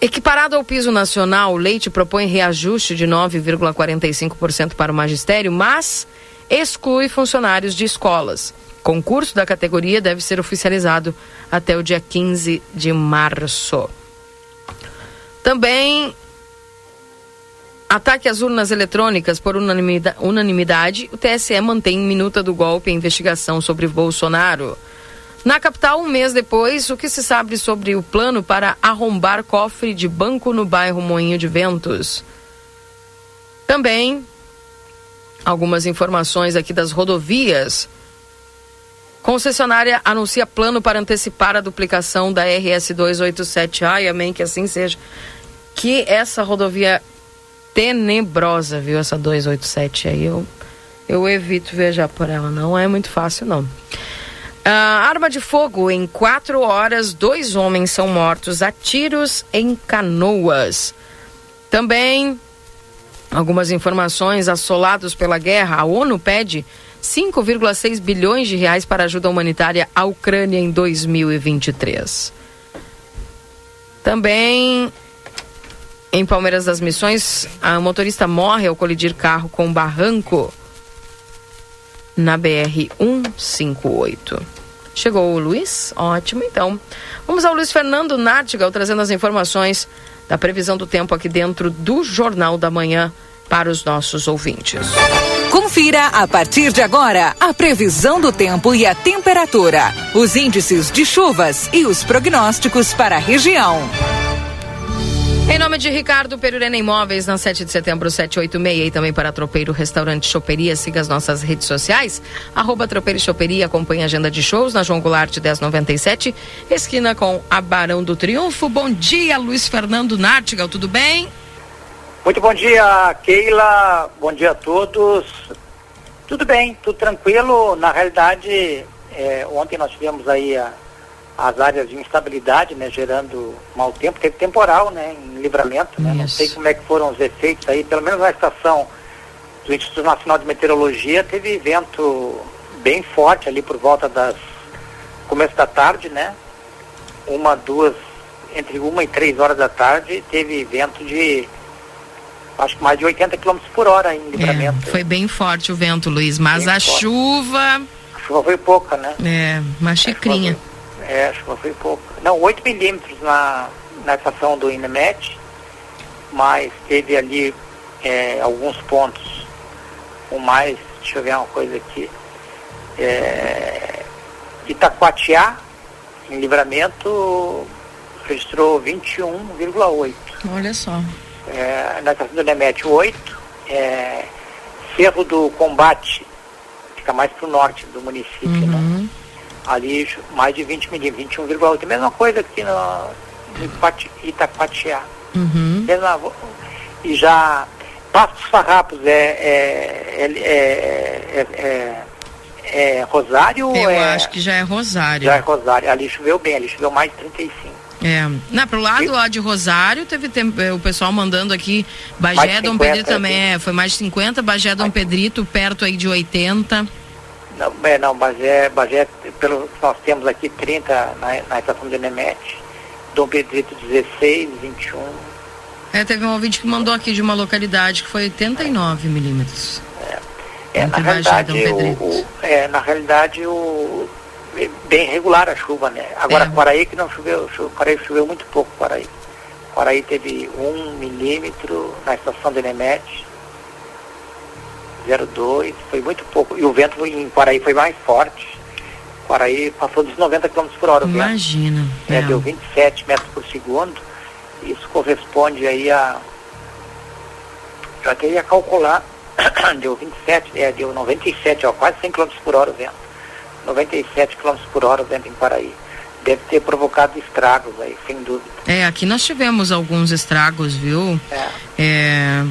Equiparado ao piso nacional, o Leite propõe reajuste de 9,45% para o magistério, mas exclui funcionários de escolas. Concurso da categoria deve ser oficializado até o dia 15 de março. Também ataque às urnas eletrônicas por unanimidade, o TSE mantém minuta do golpe a investigação sobre Bolsonaro. Na capital, um mês depois, o que se sabe sobre o plano para arrombar cofre de banco no bairro Moinho de Ventos? Também algumas informações aqui das rodovias. Concessionária anuncia plano para antecipar a duplicação da RS 287. Ai, amém, que assim seja. Que essa rodovia tenebrosa, viu? Essa 287 aí, eu, eu evito viajar por ela. Não é muito fácil, não. Uh, arma de fogo. Em quatro horas, dois homens são mortos a tiros em canoas. Também algumas informações assolados pela guerra. A ONU pede 5,6 bilhões de reais para ajuda humanitária à Ucrânia em 2023. Também em Palmeiras das Missões, a motorista morre ao colidir carro com barranco na BR 158. Chegou o Luiz? Ótimo, então. Vamos ao Luiz Fernando Nartigal trazendo as informações da previsão do tempo aqui dentro do Jornal da Manhã para os nossos ouvintes. Confira a partir de agora a previsão do tempo e a temperatura, os índices de chuvas e os prognósticos para a região. Em nome de Ricardo Perurena Imóveis, na 7 de setembro, 786, e também para Tropeiro Restaurante Choperia, siga as nossas redes sociais, arroba Tropeiro Choperia, acompanhe a agenda de shows na João Goulart 1097, esquina com a Barão do Triunfo. Bom dia, Luiz Fernando Nartigal, tudo bem? Muito bom dia, Keila, bom dia a todos. Tudo bem, tudo tranquilo, na realidade, é, ontem nós tivemos aí a as áreas de instabilidade, né, gerando mau tempo. Teve temporal, né, em livramento, né, não sei como é que foram os efeitos aí, pelo menos na estação do Instituto Nacional de Meteorologia teve vento bem forte ali por volta das começo da tarde, né? Uma, duas, entre uma e três horas da tarde, teve vento de acho que mais de 80 km por hora em livramento. É, foi bem forte o vento, Luiz, mas bem a forte. chuva. A chuva foi pouca, né? É, uma xicrinha. É, a chuva foi pouca. Não, 8 milímetros na, na estação do Inemet, mas teve ali é, alguns pontos com mais, deixa eu ver uma coisa aqui. É, Itacoatiá, em livramento, registrou 21,8. Olha só. É, na estação do Nemete 8, é, Cerro do Combate, fica mais para o norte do município, uhum. né? Ali mais de 20 milímetros, 21,8. Mesma coisa aqui no, no Itacoatiá. Uhum. E já Pastos Farrapos é, é, é, é é Rosário? Eu é... acho que já é Rosário. Já é Rosário. Ali choveu bem, ali choveu mais de 35. É. Não, pro lado e... lá de Rosário, teve tempo, o pessoal mandando aqui, Bagé, Dom Pedrito também, é, foi mais de 50, Bagé, Dom. Pedrito, perto aí de 80. Não, é, não, Bagé, Bagé, pelo que nós temos aqui, 30 na, na estação de Nemete, Dom Pedrito 16, 21. É, teve um ouvinte que mandou aqui de uma localidade que foi 89 milímetros. É, na realidade, o, o, é, na realidade, o, é bem regular a chuva, né? Agora, é. Quaraí que não choveu, Quaraí choveu muito pouco, Quaraí. Quaraí teve um milímetro na estação de Nemete, 0,2, foi muito pouco. E o vento em Quaraí foi mais forte. Quaraí passou dos 90 km por hora. Imagina. É, é. Deu 27 metros por segundo. Isso corresponde aí a. Eu até ia calcular deu 27, é, deu 97, ó, quase 100 km por hora o vento. 97 km por hora o vento em Paraí. Deve ter provocado estragos aí, sem dúvida. É, aqui nós tivemos alguns estragos, viu? É. é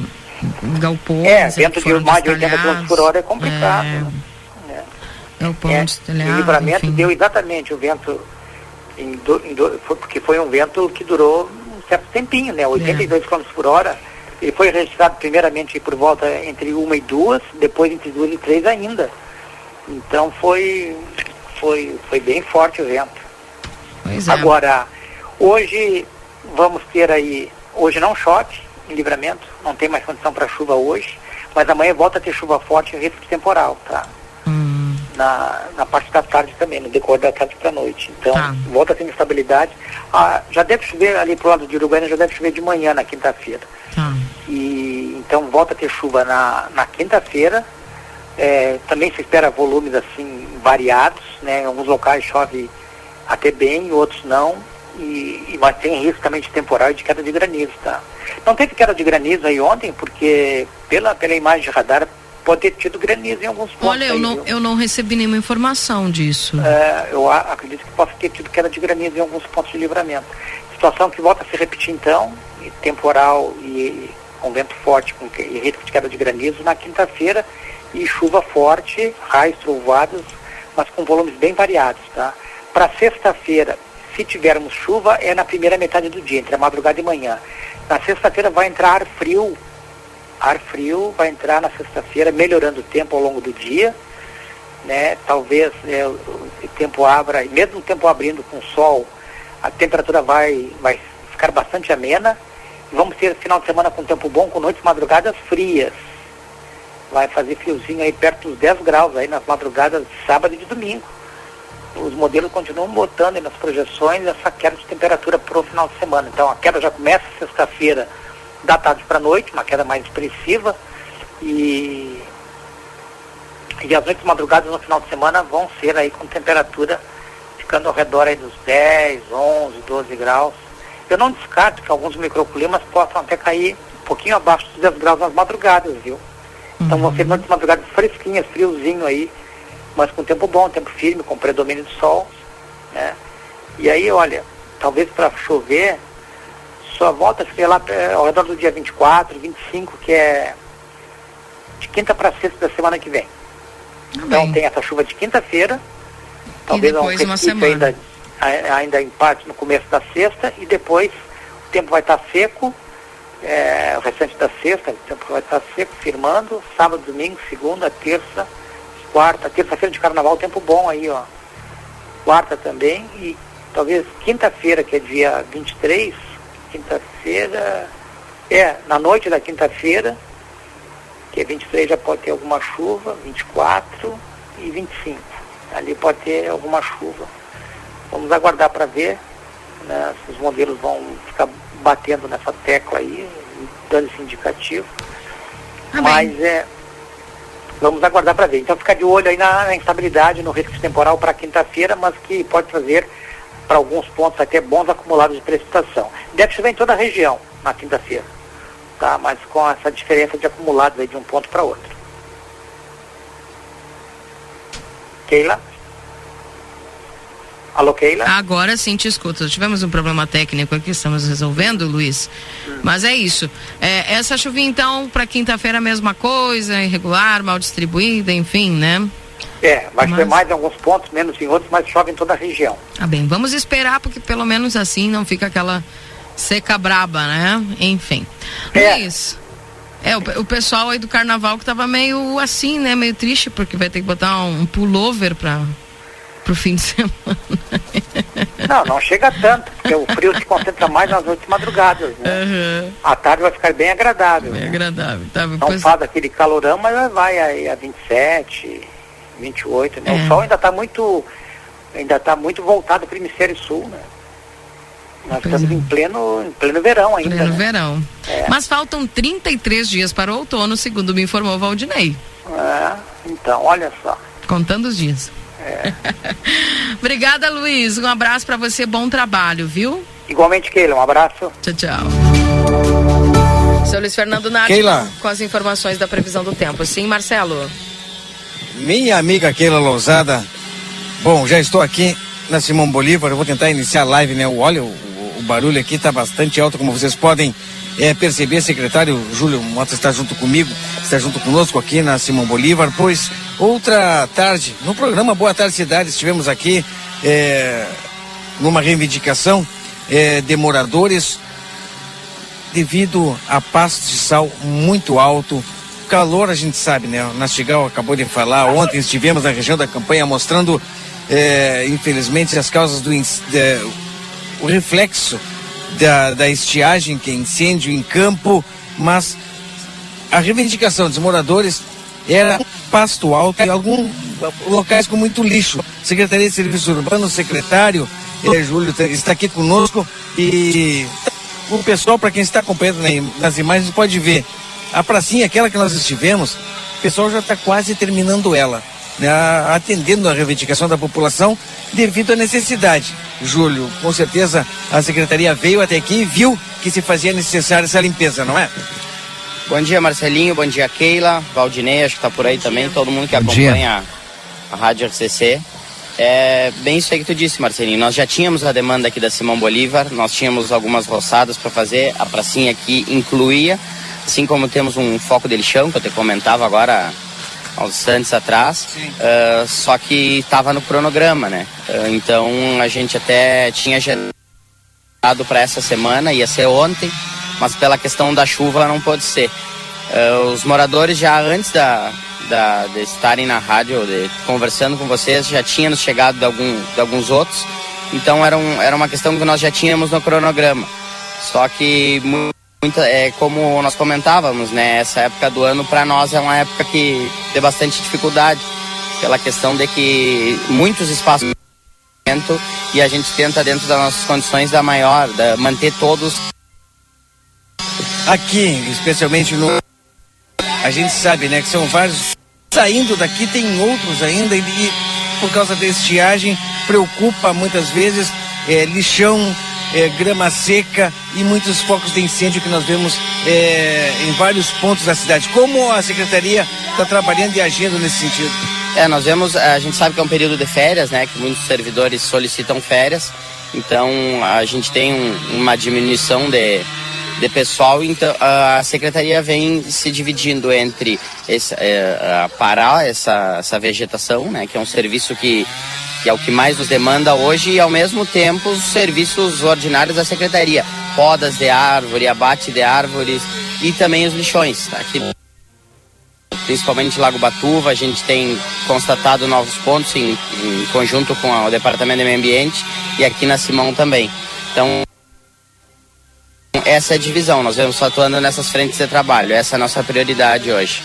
galpões. É, vento de mais de 80 km por hora é complicado. É, né? Galpões, é, telhados, livramento enfim. deu exatamente o vento, em do, em do, foi, porque foi um vento que durou um certo tempinho, né? 82 é. km por hora ele foi registrado primeiramente por volta entre uma e duas, depois entre duas e três ainda. Então foi, foi, foi bem forte o vento. É. Agora, hoje vamos ter aí, hoje não chove em livramento, não tem mais condição para chuva hoje, mas amanhã volta a ter chuva forte e risco de temporal, tá? Hum. Na, na parte da tarde também, no decorrer da tarde para noite. Então, tá. volta a ter instabilidade. Ah, já deve chover ali pro lado de Uruguaiana, já deve chover de manhã na quinta-feira. Tá. E então volta a ter chuva na, na quinta-feira. É, também se espera volumes assim variados, né? Em alguns locais chove até bem, em outros não. E, e, mas tem risco também de temporal e de queda de granizo, tá? Não teve queda de granizo aí ontem, porque pela, pela imagem de radar pode ter tido granizo em alguns pontos. Olha, eu, aí, não, eu não recebi nenhuma informação disso. É, eu acredito que possa ter tido queda de granizo em alguns pontos de livramento. Situação que volta a se repetir então, temporal e com vento forte com, e risco de queda de granizo na quinta-feira e chuva forte, raios trovoados, mas com volumes bem variados, tá? Para sexta-feira, se tivermos chuva, é na primeira metade do dia, entre a madrugada e manhã. Na sexta-feira vai entrar ar frio, ar frio vai entrar na sexta-feira, melhorando o tempo ao longo do dia, né? Talvez é, o tempo abra, mesmo o tempo abrindo com sol, a temperatura vai, vai ficar bastante amena, Vamos ter final de semana com tempo bom, com noites madrugadas frias. Vai fazer friozinho aí perto dos 10 graus aí nas madrugadas de sábado e de domingo. Os modelos continuam botando nas projeções essa queda de temperatura para o final de semana. Então a queda já começa sexta-feira da tarde para a noite, uma queda mais expressiva. E, e as noites madrugadas no final de semana vão ser aí com temperatura ficando ao redor aí dos 10, 11, 12 graus. Eu não descarto que alguns microclimas possam até cair um pouquinho abaixo dos 10 graus nas madrugadas, viu? Então uhum. vão ser noites madrugadas fresquinhas, friozinho aí, mas com tempo bom, tempo firme, com predomínio do sol, né? E aí, olha, talvez para chover, só volta a ser lá é, ao redor do dia 24, 25, que é de quinta para sexta da semana que vem. Então tem essa chuva de quinta-feira, talvez um uma semana. ainda ainda em parte no começo da sexta e depois o tempo vai estar seco é, o restante da sexta, o tempo vai estar seco, firmando, sábado, domingo, segunda, terça, quarta, terça-feira de carnaval, tempo bom aí, ó. Quarta também e talvez quinta-feira, que é dia 23, quinta-feira, é, na noite da quinta-feira, que é 23 já pode ter alguma chuva, 24 e 25. Ali pode ter alguma chuva. Vamos aguardar para ver né, se os modelos vão ficar batendo nessa tecla aí, dando esse indicativo. Ah, Mas é. Vamos aguardar para ver. Então ficar de olho aí na, na instabilidade no risco temporal para quinta-feira, mas que pode trazer para alguns pontos até bons acumulados de precipitação. Deve chover em toda a região na quinta-feira, tá? Mas com essa diferença de acumulados aí de um ponto para outro. Keila? Alô, Keila? Agora sim te escuto. Tivemos um problema técnico aqui, estamos resolvendo, Luiz. Mas é isso. É, essa chuvinha, então, para quinta-feira a mesma coisa, irregular, mal distribuída, enfim, né? É, vai Mas- mais em alguns pontos, menos em outros, mas chove em toda a região. Tá bem, vamos esperar, porque pelo menos assim não fica aquela seca braba, né? Enfim. É. Luiz. É, o, o pessoal aí do carnaval que tava meio assim, né? Meio triste, porque vai ter que botar um, pullover para pro fim de semana. Não, não chega tanto, porque o frio se concentra mais nas noites madrugadas, né? Aham. A tarde vai ficar bem agradável. É né? agradável. Tá, Não pois- faz aquele calorão, mas vai aí a 27, 28, né? É. O sol ainda está muito, ainda tá muito voltado para o hemisfério sul, né? Nós Pois estamos é. em pleno, em pleno verão ainda. Pleno né? verão. É. Mas faltam 33 dias para o outono, segundo me informou Valdinei. É, então, olha só. Contando os dias. É. Obrigada, Luiz. Um abraço para você, bom trabalho, viu? Igualmente, Keila, um abraço. Tchau, tchau. Seu Luiz Fernando Nardi Keila. com as informações da previsão do tempo. Sim, Marcelo? Minha amiga Keila Lousada. Bom, já estou aqui na Simão Bolívar. Eu vou tentar iniciar a live, né? Olha, o, o- o barulho aqui está bastante alto, como vocês podem eh, perceber. Secretário Júlio Mota está junto comigo, está junto conosco aqui na Simão Bolívar. Pois outra tarde, no programa Boa Tarde Cidade, estivemos aqui eh, numa reivindicação eh, de moradores devido a pasto de sal muito alto. Calor, a gente sabe, né? O Nastigal acabou de falar. Ontem estivemos na região da campanha mostrando, eh, infelizmente, as causas do de- o reflexo da, da estiagem, que é incêndio em campo, mas a reivindicação dos moradores era pasto alto e alguns locais com muito lixo. Secretaria de Serviços Urbanos, secretário eh, Júlio está aqui conosco e o pessoal, para quem está acompanhando na- nas imagens, pode ver a pracinha, aquela que nós estivemos, o pessoal já está quase terminando ela, né, atendendo a reivindicação da população devido à necessidade. Júlio, com certeza a secretaria veio até aqui e viu que se fazia necessária essa limpeza, não é? Bom dia, Marcelinho. Bom dia, Keila. Valdinei, acho que tá por aí também. Todo mundo que Bom dia. acompanha a Rádio RCC. É bem isso aí que tu disse, Marcelinho. Nós já tínhamos a demanda aqui da Simão Bolívar, nós tínhamos algumas roçadas para fazer. A pracinha aqui incluía, assim como temos um foco de lixão, que eu te comentava agora há uns instantes atrás. Ah, só que estava no cronograma, né? Ah, então a gente até tinha agendado para essa semana, ia ser ontem, mas pela questão da chuva não pôde ser. Eh, os moradores já antes da, da- de estarem na rádio, de- conversando com vocês, já tinham chegado de, algum, de alguns outros, então era, um, era uma questão que nós já tínhamos no cronograma. Só que é, como nós comentávamos, né, essa época do ano para nós é uma época que tem bastante dificuldade, pela questão de que muitos espaços e a gente tenta dentro das nossas condições da maior, da, manter todos Aqui, especialmente no. A gente sabe, né, que são vários. Saindo daqui tem outros ainda e por causa da estiagem preocupa muitas vezes é, lixão, é, grama seca e muitos focos de incêndio que nós vemos é, em vários pontos da cidade. Como a secretaria está trabalhando e agindo nesse sentido? É, nós vemos, a gente sabe que é um período de férias, né? Que muitos servidores solicitam férias. Então a gente tem um- uma diminuição de, de pessoal, então a secretaria vem se dividindo entre esse, é, parar essa, essa vegetação, né? Que é um serviço que, que é o que mais nos demanda hoje e ao mesmo tempo os serviços ordinários da secretaria. podas de árvore, abate de árvores e também os lixões. Tá? Aqui, principalmente Lago Batuva, a gente tem constatado novos pontos em, em conjunto com o Departamento de Meio Ambiente e aqui na Simão também. Então, essa é a divisão, nós vamos atuando nessas frentes de trabalho, essa é a nossa prioridade hoje.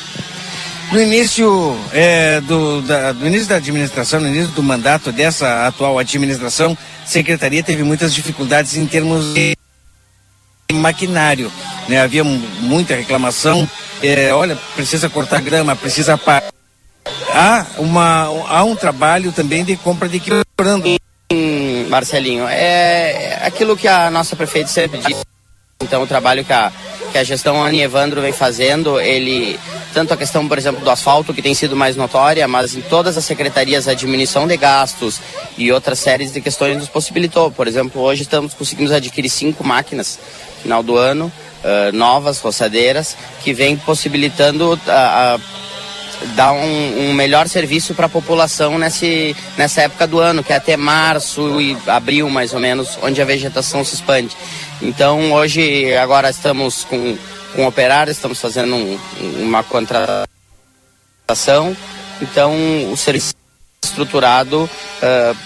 No início, é, do, da, do início da administração, no início do mandato dessa atual administração, a secretaria teve muitas dificuldades em termos de maquinário. Né? Havia muita reclamação. É, olha, precisa cortar grama, precisa parar. Há, uma, há um trabalho também de compra de equipamento. Marcelinho, é aquilo que a nossa prefeita sempre disse. Então, o trabalho que a, que a gestão Ani Evandro vem fazendo, ele, tanto a questão, por exemplo, do asfalto, que tem sido mais notória, mas em todas as secretarias a diminuição de gastos e outras séries de questões nos possibilitou. Por exemplo, hoje estamos conseguimos adquirir cinco máquinas no final do ano, uh, novas, roçadeiras, que vem possibilitando a, a dar um, um, melhor serviço para a população nesse, nessa época do ano, que é até março e abril mais ou menos, onde a vegetação se expande. Então hoje agora estamos com, com operários, estamos fazendo um, uma contratação, então o serviço estruturado uh,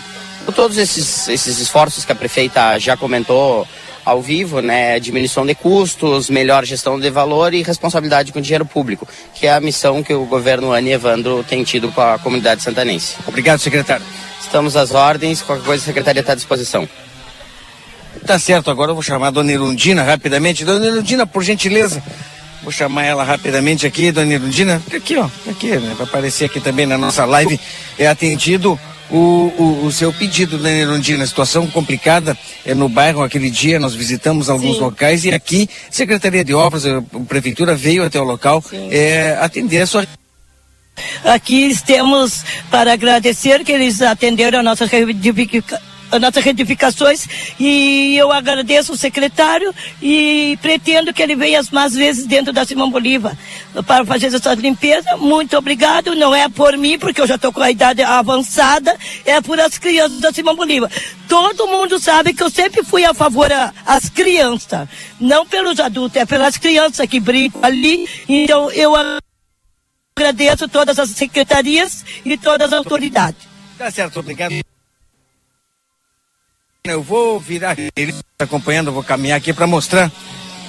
por todos esses, esses esforços que a prefeita já comentou ao vivo, né? Diminuição de custos, melhor gestão de valor e responsabilidade com o dinheiro público, que é a missão que o governo Ani Evandro tem tido com a comunidade santanense. Obrigado, secretário. Estamos às ordens, qualquer coisa a secretaria está à disposição. Tá certo, agora eu vou chamar a dona Irundina rapidamente. Dona Irundina, por gentileza. Vou chamar ela rapidamente aqui, dona Irundina. Aqui, ó. Aqui, né? Vai aparecer aqui também na nossa live. É atendido o, o, o, seu pedido, dona Irundina. Situação complicada é no bairro. Aquele dia nós visitamos alguns Sim. locais e aqui, Secretaria de Obras, a Prefeitura veio até o local é, atender a sua Aqui estamos para agradecer que eles atenderam a nossa reivindicação as nossas retificações e eu agradeço o secretário e pretendo que ele venha mais vezes dentro da Simão Bolívar para fazer essa limpeza. Muito obrigado. Não é por mim, porque eu já estou com a idade avançada, é por as crianças da Simão Bolívar. Todo mundo sabe que eu sempre fui a favor às crianças, não pelos adultos, é pelas crianças que brincam ali. Então eu agradeço todas as secretarias e todas as autoridades. Tá certo, obrigado. Eu vou virar ele acompanhando, vou caminhar aqui para mostrar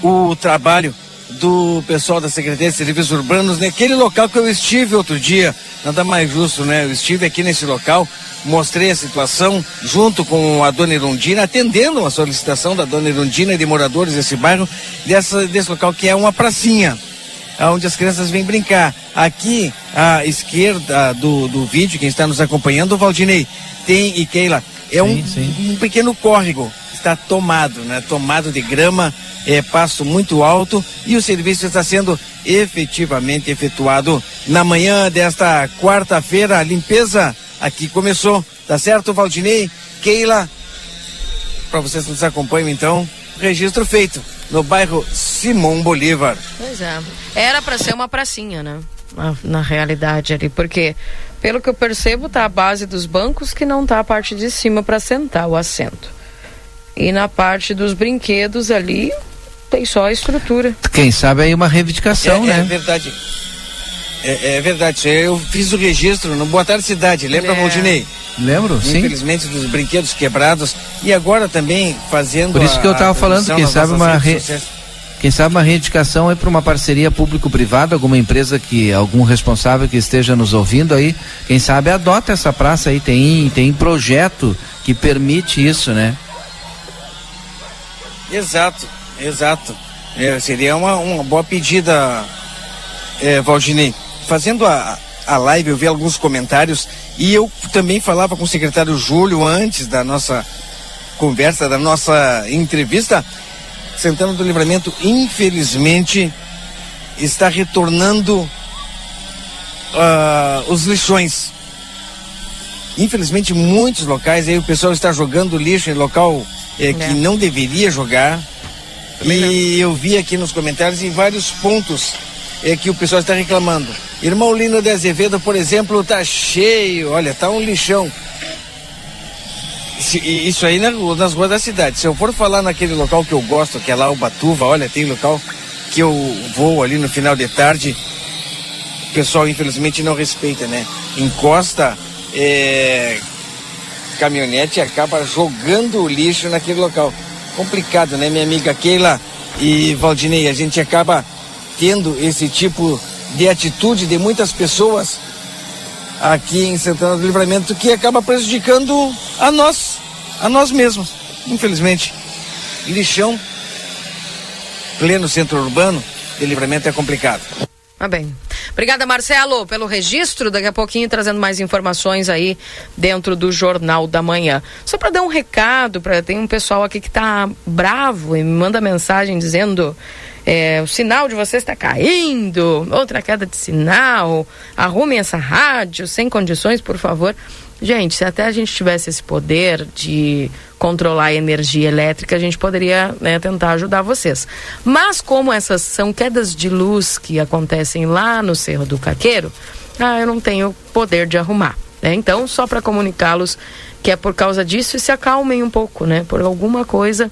o trabalho do pessoal da Secretaria de Serviços Urbanos naquele local que eu estive outro dia. Nada mais justo, né? Eu estive aqui nesse local, mostrei a situação junto com a dona Irundina, atendendo uma solicitação da dona Irundina e de moradores desse bairro, dessa, desse local que é uma pracinha onde as crianças vêm brincar. Aqui à esquerda do, do vídeo, quem está nos acompanhando, o Valdinei, tem e Keila, é sim, um, sim. um pequeno córrego, está tomado, né? Tomado de grama, é passo muito alto e o serviço está sendo efetivamente efetuado na manhã desta quarta-feira. A limpeza aqui começou, tá certo, Valdinei? Keila, para vocês que nos acompanham então, registro feito no bairro Simão Bolívar. Pois é. Era para ser uma pracinha, né? Na, na realidade ali, porque pelo que eu percebo, tá a base dos bancos que não tá a parte de cima para sentar o assento. E na parte dos brinquedos ali tem só a estrutura. Quem sabe aí uma reivindicação, é, né? É verdade. É, é, verdade. Eu fiz o registro no Boa Tarde Cidade, lembra, é. Valdinei? Lembro, Infelizmente, sim. Infelizmente, dos brinquedos quebrados. E agora também fazendo. Por isso que eu estava falando, quem sabe uma. Re... Quem sabe uma reivindicação é para uma parceria público-privada, alguma empresa que, algum responsável que esteja nos ouvindo aí, quem sabe adota essa praça aí, tem, tem projeto que permite isso, né? Exato, exato. É, seria uma, uma boa pedida, é, Valdinei. Fazendo a, a live, eu vi alguns comentários e eu também falava com o secretário Júlio antes da nossa conversa, da nossa entrevista Santana do Livramento, infelizmente, está retornando uh, os lixões. Infelizmente, muitos locais aí o pessoal está jogando lixo em local eh, que é. não deveria jogar. Também e não. eu vi aqui nos comentários em vários pontos é que o pessoal está reclamando. Irmão Lino de Azevedo, por exemplo, tá cheio, olha, tá um lixão. Isso aí nas, ruas da cidade. Se eu for falar naquele local que eu gosto, que é lá o Batuva, olha, tem local que eu vou ali no final de tarde, o pessoal infelizmente não respeita, né? Encosta é, caminhonete acaba jogando o lixo naquele local. Complicado, né, minha amiga Keila e Valdinei? A gente acaba tendo esse tipo de atitude de muitas pessoas aqui em Santana do Livramento que acaba prejudicando a nós, a nós mesmos, infelizmente. Lixão, pleno centro urbano, de livramento é complicado. Tá bem. Obrigada, Marcelo, pelo registro. Daqui a pouquinho trazendo mais informações aí dentro do Jornal da Manhã. Só para dar um recado, para tem um pessoal aqui que tá bravo e me manda mensagem dizendo é, o sinal de vocês está caindo, outra queda de sinal, arrumem essa rádio sem condições, por favor. Gente, se até a gente tivesse esse poder de controlar a energia elétrica, a gente poderia né, tentar ajudar vocês. Mas como essas são quedas de luz que acontecem lá no Cerro do Caqueiro, ah, eu não tenho poder de arrumar. Né? Então, só para comunicá-los que é por causa disso e se acalmem um pouco, né? Por alguma coisa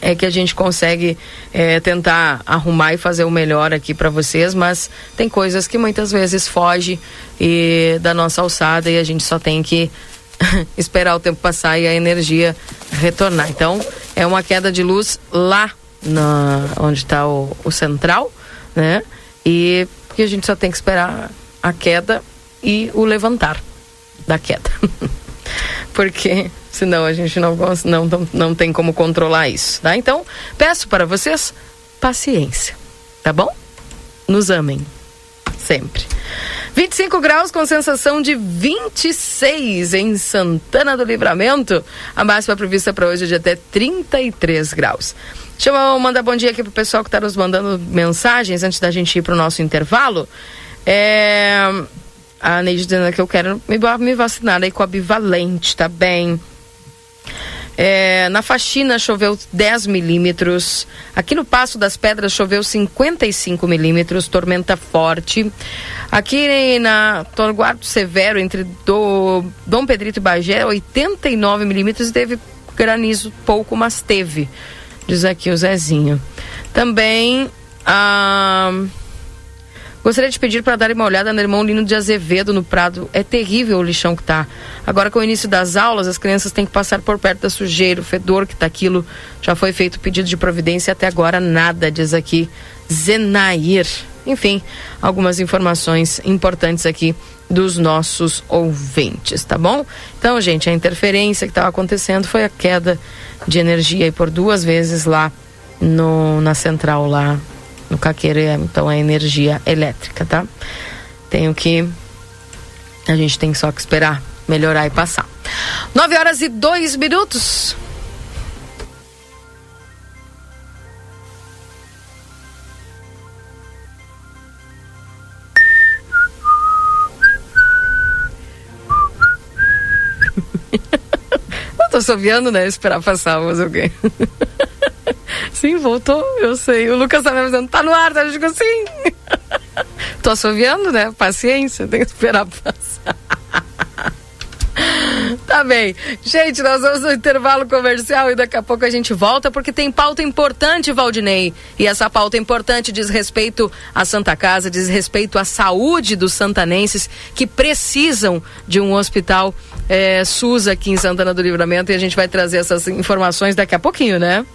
é que a gente consegue é, tentar arrumar e fazer o melhor aqui para vocês, mas tem coisas que muitas vezes foge e da nossa alçada e a gente só tem que esperar o tempo passar e a energia retornar. Então é uma queda de luz lá na, onde está o, o central, né? E, e a gente só tem que esperar a queda e o levantar da queda. Porque senão a gente não, não, não, tem como controlar isso, tá? Então, peço para vocês paciência, tá bom? Nos amem, sempre. 25 graus com sensação de 26 em Santana do Livramento. A máxima prevista para hoje é de até 33 graus. Deixa eu mandar bom dia aqui pro pessoal que está nos mandando mensagens antes da gente ir para o nosso intervalo. É... A Neide dizendo que eu quero me, me vacinar aí com a bivalente, tá bem? É, na faxina choveu 10 milímetros. Aqui no Passo das Pedras choveu 55 milímetros, tormenta forte. Aqui na Torguardo Severo, entre do, Dom Pedrito e Bagé, 89 milímetros teve granizo pouco, mas teve. Diz aqui o Zezinho. Também. Ah, Gostaria de pedir para dar uma olhada no irmão Lino de Azevedo no Prado. É terrível o lixão que tá. Agora, com o início das aulas, as crianças têm que passar por perto da sujeira, o fedor que tá aquilo. Já foi feito pedido de providência até agora nada, diz aqui Zenair. Enfim, algumas informações importantes aqui dos nossos ouvintes, tá bom? Então, gente, a interferência que estava acontecendo foi a queda de energia e por duas vezes lá no, na central lá no caqueiro, é, então é energia elétrica, tá? Tenho que. A gente tem só que esperar melhorar e passar. 9 horas e 2 minutos. Eu tô soviando, né? Esperar passar, mas o quê? Sim, voltou, eu sei. O Lucas tá me dizendo, tá no ar, tá? Eu digo, sim. Tô assoviando, né? Paciência, tem que esperar passar. Tá bem. Gente, nós vamos no intervalo comercial e daqui a pouco a gente volta porque tem pauta importante, Valdinei. E essa pauta importante diz respeito à Santa Casa, diz respeito à saúde dos santanenses que precisam de um hospital é, SUS aqui em Santana do Livramento e a gente vai trazer essas informações daqui a pouquinho, né?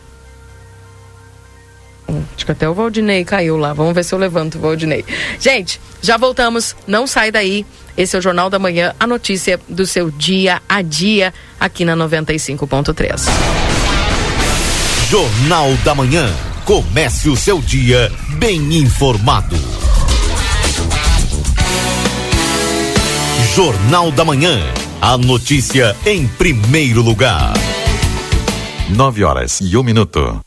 Acho que até o Valdinei caiu lá. Vamos ver se eu levanto o Valdinei. Gente, já voltamos. Não sai daí. Esse é o Jornal da Manhã, a notícia do seu dia a dia aqui na 95.3. Jornal da Manhã. Comece o seu dia bem informado. Jornal da Manhã. A notícia em primeiro lugar. Nove horas e um minuto.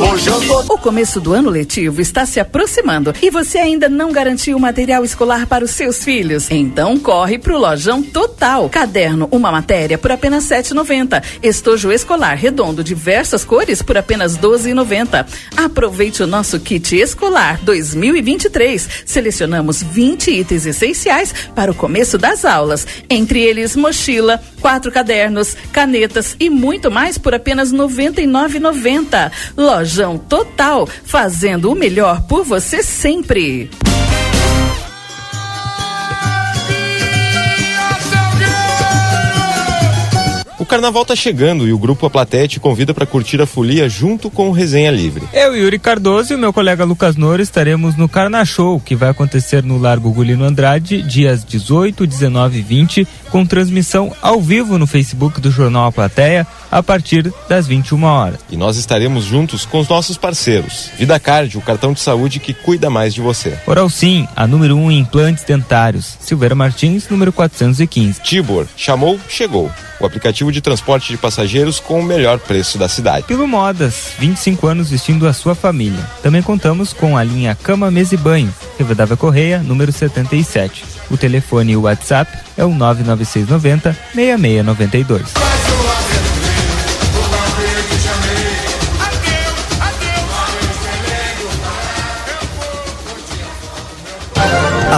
O começo do ano letivo está se aproximando e você ainda não garantiu material escolar para os seus filhos? Então corre pro Lojão Total. Caderno, uma matéria por apenas 7,90. Estojo escolar redondo, diversas cores por apenas 12,90. Aproveite o nosso kit escolar 2023. Selecionamos 20 itens essenciais para o começo das aulas. Entre eles, mochila, quatro cadernos, canetas e muito mais por apenas R$ 99,90. Lojão Total, fazendo o melhor por você sempre. Carnaval tá chegando e o Grupo A Plateia te convida para curtir a folia junto com o Resenha Livre. Eu, Yuri Cardoso e o meu colega Lucas Noro estaremos no Carna Show, que vai acontecer no Largo Gulino Andrade, dias 18, 19 e 20, com transmissão ao vivo no Facebook do Jornal A Plateia, a partir das 21 horas. E nós estaremos juntos com os nossos parceiros. Vida Card, o cartão de saúde que cuida mais de você. Oral Sim, a número 1 um em implantes dentários. Silveira Martins, número 415. Tibor, chamou, chegou o aplicativo de transporte de passageiros com o melhor preço da cidade. Pelo Modas, 25 anos vestindo a sua família. Também contamos com a linha Cama, Mesa e Banho, Rivadavia Correia, número 77. O telefone e o WhatsApp é o 99690 6692.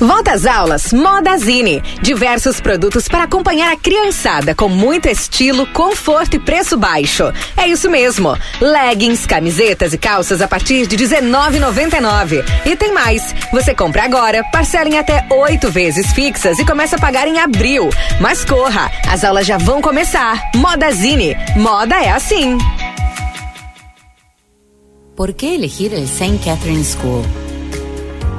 Volta às aulas, Modazine. Diversos produtos para acompanhar a criançada com muito estilo, conforto e preço baixo. É isso mesmo. Leggings, camisetas e calças a partir de R$19,99. E tem mais. Você compra agora, parcela em até oito vezes fixas e começa a pagar em abril. Mas corra, as aulas já vão começar. Modazine. Moda é assim. Por que elegir el St. Catherine School?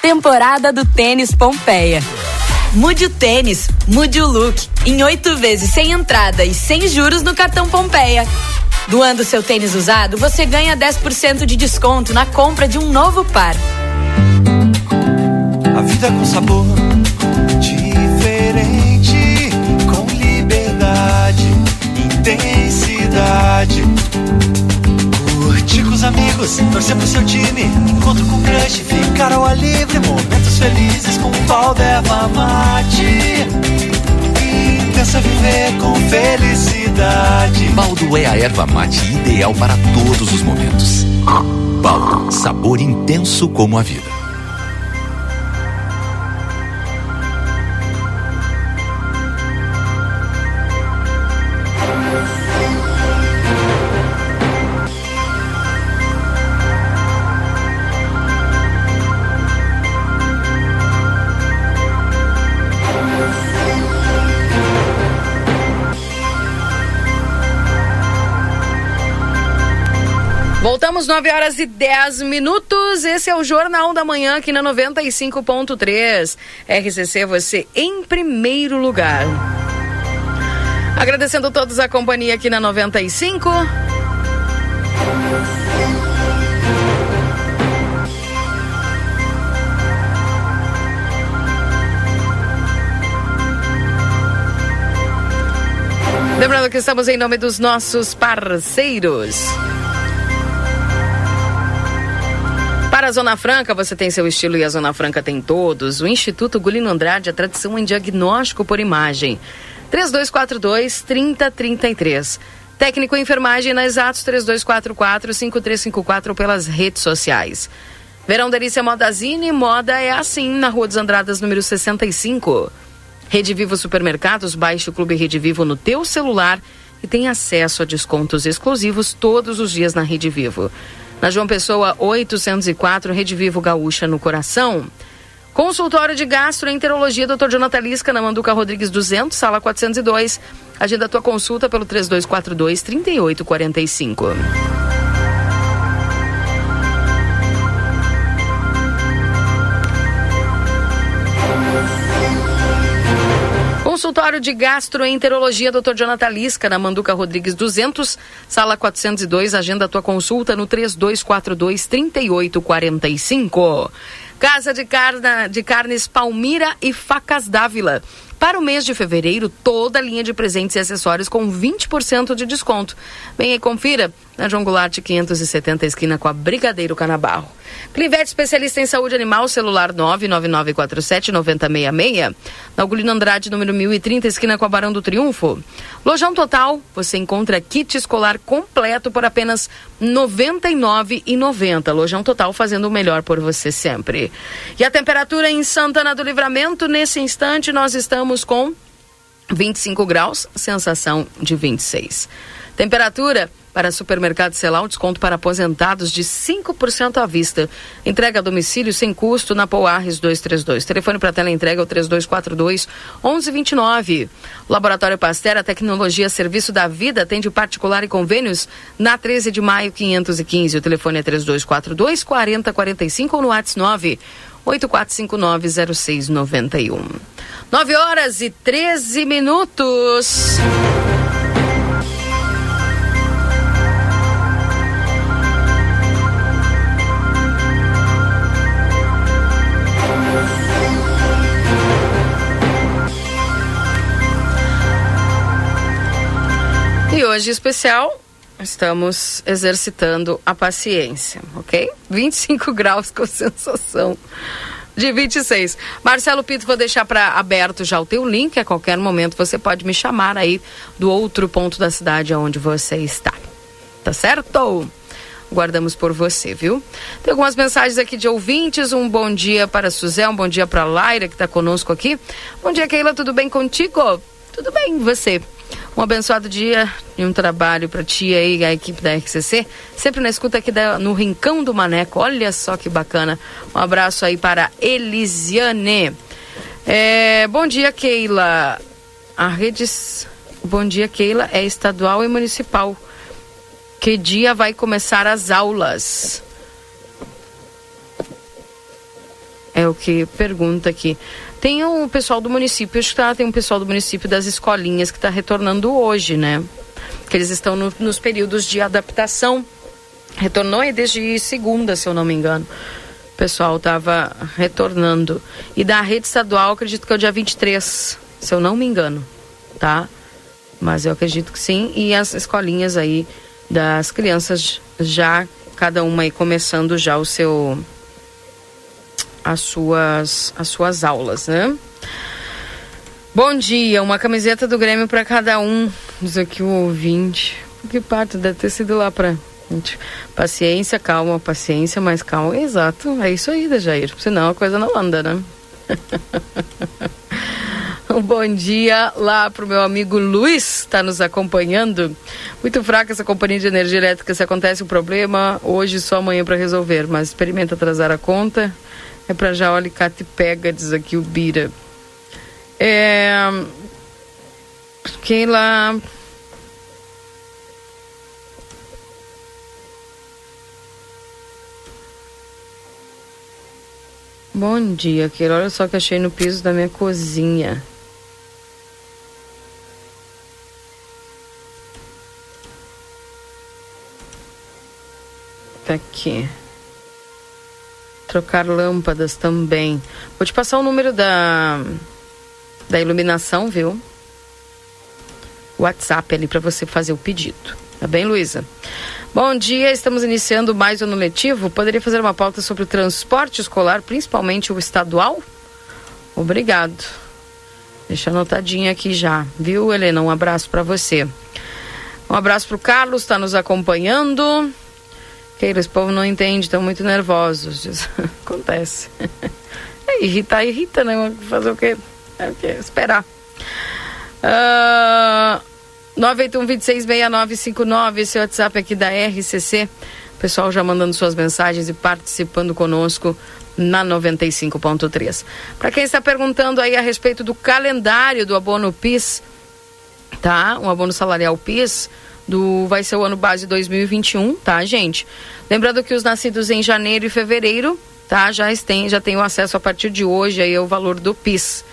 Temporada do Tênis Pompeia. Mude o tênis, mude o look. Em oito vezes sem entrada e sem juros no cartão Pompeia. Doando seu tênis usado, você ganha 10% de desconto na compra de um novo par. A vida com sabor diferente, com liberdade, intensidade. Os amigos, torcer pro seu time, encontro com crush, ficar ao ar livre, momentos felizes com um pau d'erva mate. Intensa viver com felicidade. Baldo é a erva mate ideal para todos os momentos. Baldo, sabor intenso como a vida. Voltamos 9 horas e 10 minutos. Esse é o Jornal da Manhã aqui na 95.3. RCC, você em primeiro lugar. Agradecendo a todos a companhia aqui na 95. Lembrando que estamos em nome dos nossos parceiros. Para a Zona Franca, você tem seu estilo e a Zona Franca tem todos. O Instituto Gulino Andrade, a tradição em diagnóstico por imagem. 3242-3033. Técnico em enfermagem na Exatos 3244-5354 pelas redes sociais. Verão Delícia Modazine, moda é assim, na Rua dos Andradas, número 65. Rede Vivo Supermercados, baixe o Clube Rede Vivo no teu celular e tem acesso a descontos exclusivos todos os dias na Rede Vivo. Na João Pessoa 804, Rede Vivo Gaúcha no coração. Consultório de Gastroenterologia, Dr. Jonathan Lisca, na Manduca Rodrigues 200, sala 402. Agenda a tua consulta pelo 3242 3845. Consultório de Gastroenterologia, Dr. Jonathan Lisca, na Manduca Rodrigues 200, sala 402. Agenda a tua consulta no 3242 3845. Casa de, carna, de Carnes Palmira e Facas Dávila. Para o mês de fevereiro, toda a linha de presentes e acessórios com 20% de desconto. Venha e confira na João Goulart 570, esquina com a Brigadeiro Canabarro. Clivete, especialista em saúde animal, celular 99947-9066. Na Ugolino Andrade, número 1030, esquina com a Barão do Triunfo. Lojão Total, você encontra kit escolar completo por apenas R$ 99,90. Lojão Total fazendo o melhor por você sempre. E a temperatura em Santana do Livramento, nesse instante, nós estamos com 25 graus, sensação de 26. Temperatura para supermercado Celal, desconto para aposentados de 5% à vista. Entrega a domicílio sem custo na Poarres 232. Telefone para tela entrega é o 3242 1129. Laboratório Pasteur, tecnologia Serviço da Vida, atende particular e convênios na 13 de maio 515. O telefone é 3242 4045 ou no WhatsApp 9 84590691. 9 horas e 13 minutos. Hoje especial, estamos exercitando a paciência, ok? 25 graus com sensação de 26. Marcelo Pinto, vou deixar para aberto já o teu link. A qualquer momento você pode me chamar aí do outro ponto da cidade onde você está. Tá certo? Guardamos por você, viu? Tem algumas mensagens aqui de ouvintes. Um bom dia para Suzé, um bom dia para Laira, que está conosco aqui. Bom dia, Keila, tudo bem contigo? Tudo bem, você? Um abençoado dia e um trabalho para ti aí, a equipe da RCC. Sempre na escuta aqui da, no Rincão do Maneco. Olha só que bacana. Um abraço aí para Elisiane. É, bom dia, Keila. A redes. Bom dia, Keila. É estadual e municipal. Que dia vai começar as aulas? É o que pergunta aqui. Tem o pessoal do município, acho que tá, tem um pessoal do município das escolinhas que está retornando hoje, né? Que eles estão no, nos períodos de adaptação. Retornou aí desde segunda, se eu não me engano. O pessoal estava retornando. E da rede estadual, acredito que é o dia 23, se eu não me engano, tá? Mas eu acredito que sim. E as escolinhas aí das crianças já, cada uma aí começando já o seu as suas, as suas aulas, né? Bom dia, uma camiseta do Grêmio para cada um. Diz aqui o ouvinte. Que parte deve ter sido lá para Paciência, calma, paciência, mais calma. Exato, é isso aí, Jair. Senão a coisa não anda, né? Um bom dia lá pro meu amigo Luiz, está nos acompanhando. Muito fraca essa companhia de energia elétrica. Se acontece um problema, hoje só amanhã para resolver. Mas experimenta atrasar a conta. É para já o alicate pega, diz aqui o Bira. É. Quem lá. Bom dia, Keila. Olha só que achei no piso da minha cozinha. Tá aqui. Trocar lâmpadas também. Vou te passar o número da, da iluminação, viu? WhatsApp ali para você fazer o pedido. Tá bem, Luísa? Bom dia, estamos iniciando mais um ano letivo. Poderia fazer uma pauta sobre o transporte escolar, principalmente o estadual? Obrigado. Deixa anotadinho aqui já, viu, Helena? Um abraço para você. Um abraço para o Carlos, está nos acompanhando. Keila, esse povo não entende, estão muito nervosos. Acontece. É, irritar, irrita, né? Fazer o quê? É o quê? Esperar. Uh, 981-266959, esse é WhatsApp aqui da RCC. O pessoal já mandando suas mensagens e participando conosco na 95.3. Para quem está perguntando aí a respeito do calendário do abono PIS, tá? Um abono salarial PIS do vai ser o ano base 2021, tá, gente? Lembrando que os nascidos em janeiro e fevereiro, tá, já tem já tem o acesso a partir de hoje aí ao valor do PIS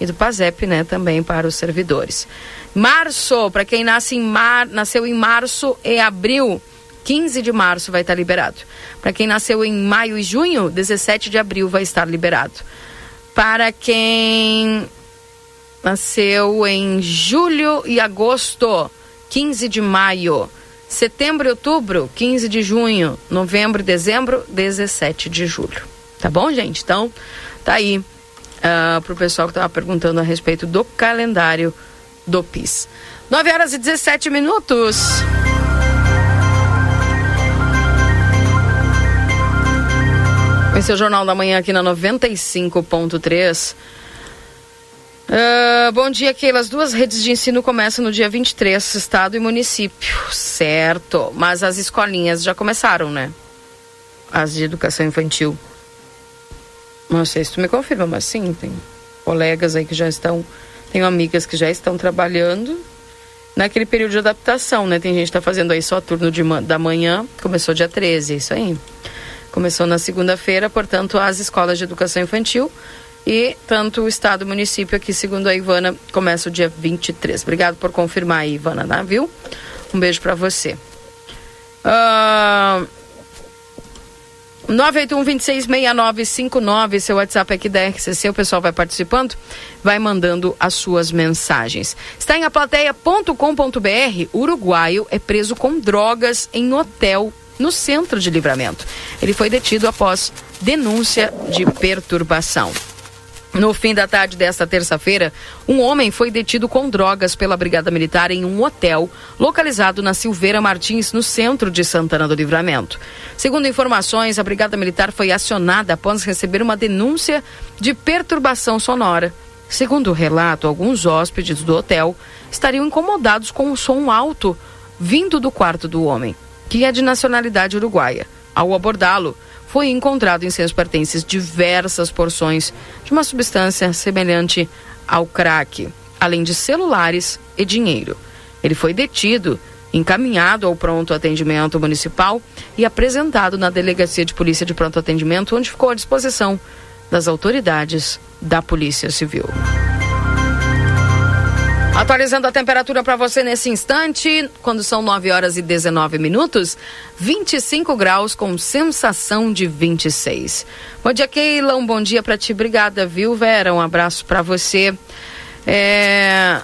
e do PASEP, né, também para os servidores. Março, para quem nasce em mar, nasceu em março e abril, 15 de março vai estar liberado. Para quem nasceu em maio e junho, 17 de abril vai estar liberado. Para quem nasceu em julho e agosto, 15 de maio. Setembro e outubro, 15 de junho. Novembro e dezembro, 17 de julho. Tá bom, gente? Então, tá aí uh, pro pessoal que tava perguntando a respeito do calendário do PIS. 9 horas e 17 minutos. Esse é o Jornal da Manhã aqui na 95.3. Uh, bom dia, Keila. As duas redes de ensino começam no dia 23, estado e município. Certo. Mas as escolinhas já começaram, né? As de educação infantil. Não sei se tu me confirma, mas sim, tem colegas aí que já estão. Tenho amigas que já estão trabalhando naquele período de adaptação, né? Tem gente que está fazendo aí só turno de, da manhã, começou dia 13, isso aí. Começou na segunda-feira, portanto, as escolas de educação infantil e tanto o Estado e o município aqui, segundo a Ivana, começa o dia 23. Obrigado por confirmar aí, Ivana, né, viu? Um beijo para você. Uh... 981-266959, seu WhatsApp aqui da RCC, o pessoal vai participando, vai mandando as suas mensagens. Está em aplateia.com.br, uruguaio é preso com drogas em hotel no centro de livramento. Ele foi detido após denúncia de perturbação. No fim da tarde desta terça-feira, um homem foi detido com drogas pela Brigada Militar em um hotel localizado na Silveira Martins, no centro de Santana do Livramento. Segundo informações, a Brigada Militar foi acionada após receber uma denúncia de perturbação sonora. Segundo o relato, alguns hóspedes do hotel estariam incomodados com o som alto vindo do quarto do homem, que é de nacionalidade uruguaia. Ao abordá-lo, foi encontrado em seus pertences diversas porções de uma substância semelhante ao crack, além de celulares e dinheiro. Ele foi detido, encaminhado ao pronto atendimento municipal e apresentado na delegacia de polícia de pronto atendimento, onde ficou à disposição das autoridades da Polícia Civil. Atualizando a temperatura para você nesse instante, quando são 9 horas e 19 minutos, 25 graus com sensação de 26. Bom dia, Keila. Um bom dia para ti. Obrigada, viu, Vera? Um abraço para você. É...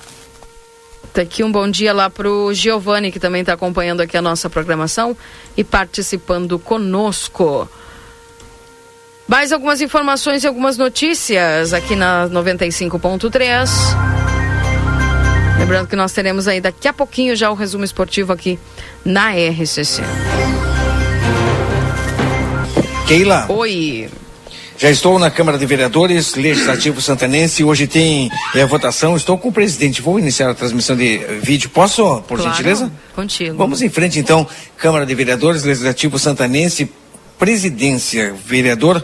Tá aqui um bom dia lá pro Giovanni, que também está acompanhando aqui a nossa programação e participando conosco. Mais algumas informações e algumas notícias aqui na 95.3. Lembrando que nós teremos aí daqui a pouquinho já o resumo esportivo aqui na RCC. Keila. Oi. Já estou na Câmara de Vereadores, Legislativo Santanense. Hoje tem é, votação. Estou com o presidente. Vou iniciar a transmissão de vídeo. Posso, por Claro, gentileza? Contigo. Vamos em frente, então. Câmara de Vereadores, Legislativo Santanense, Presidência, Vereador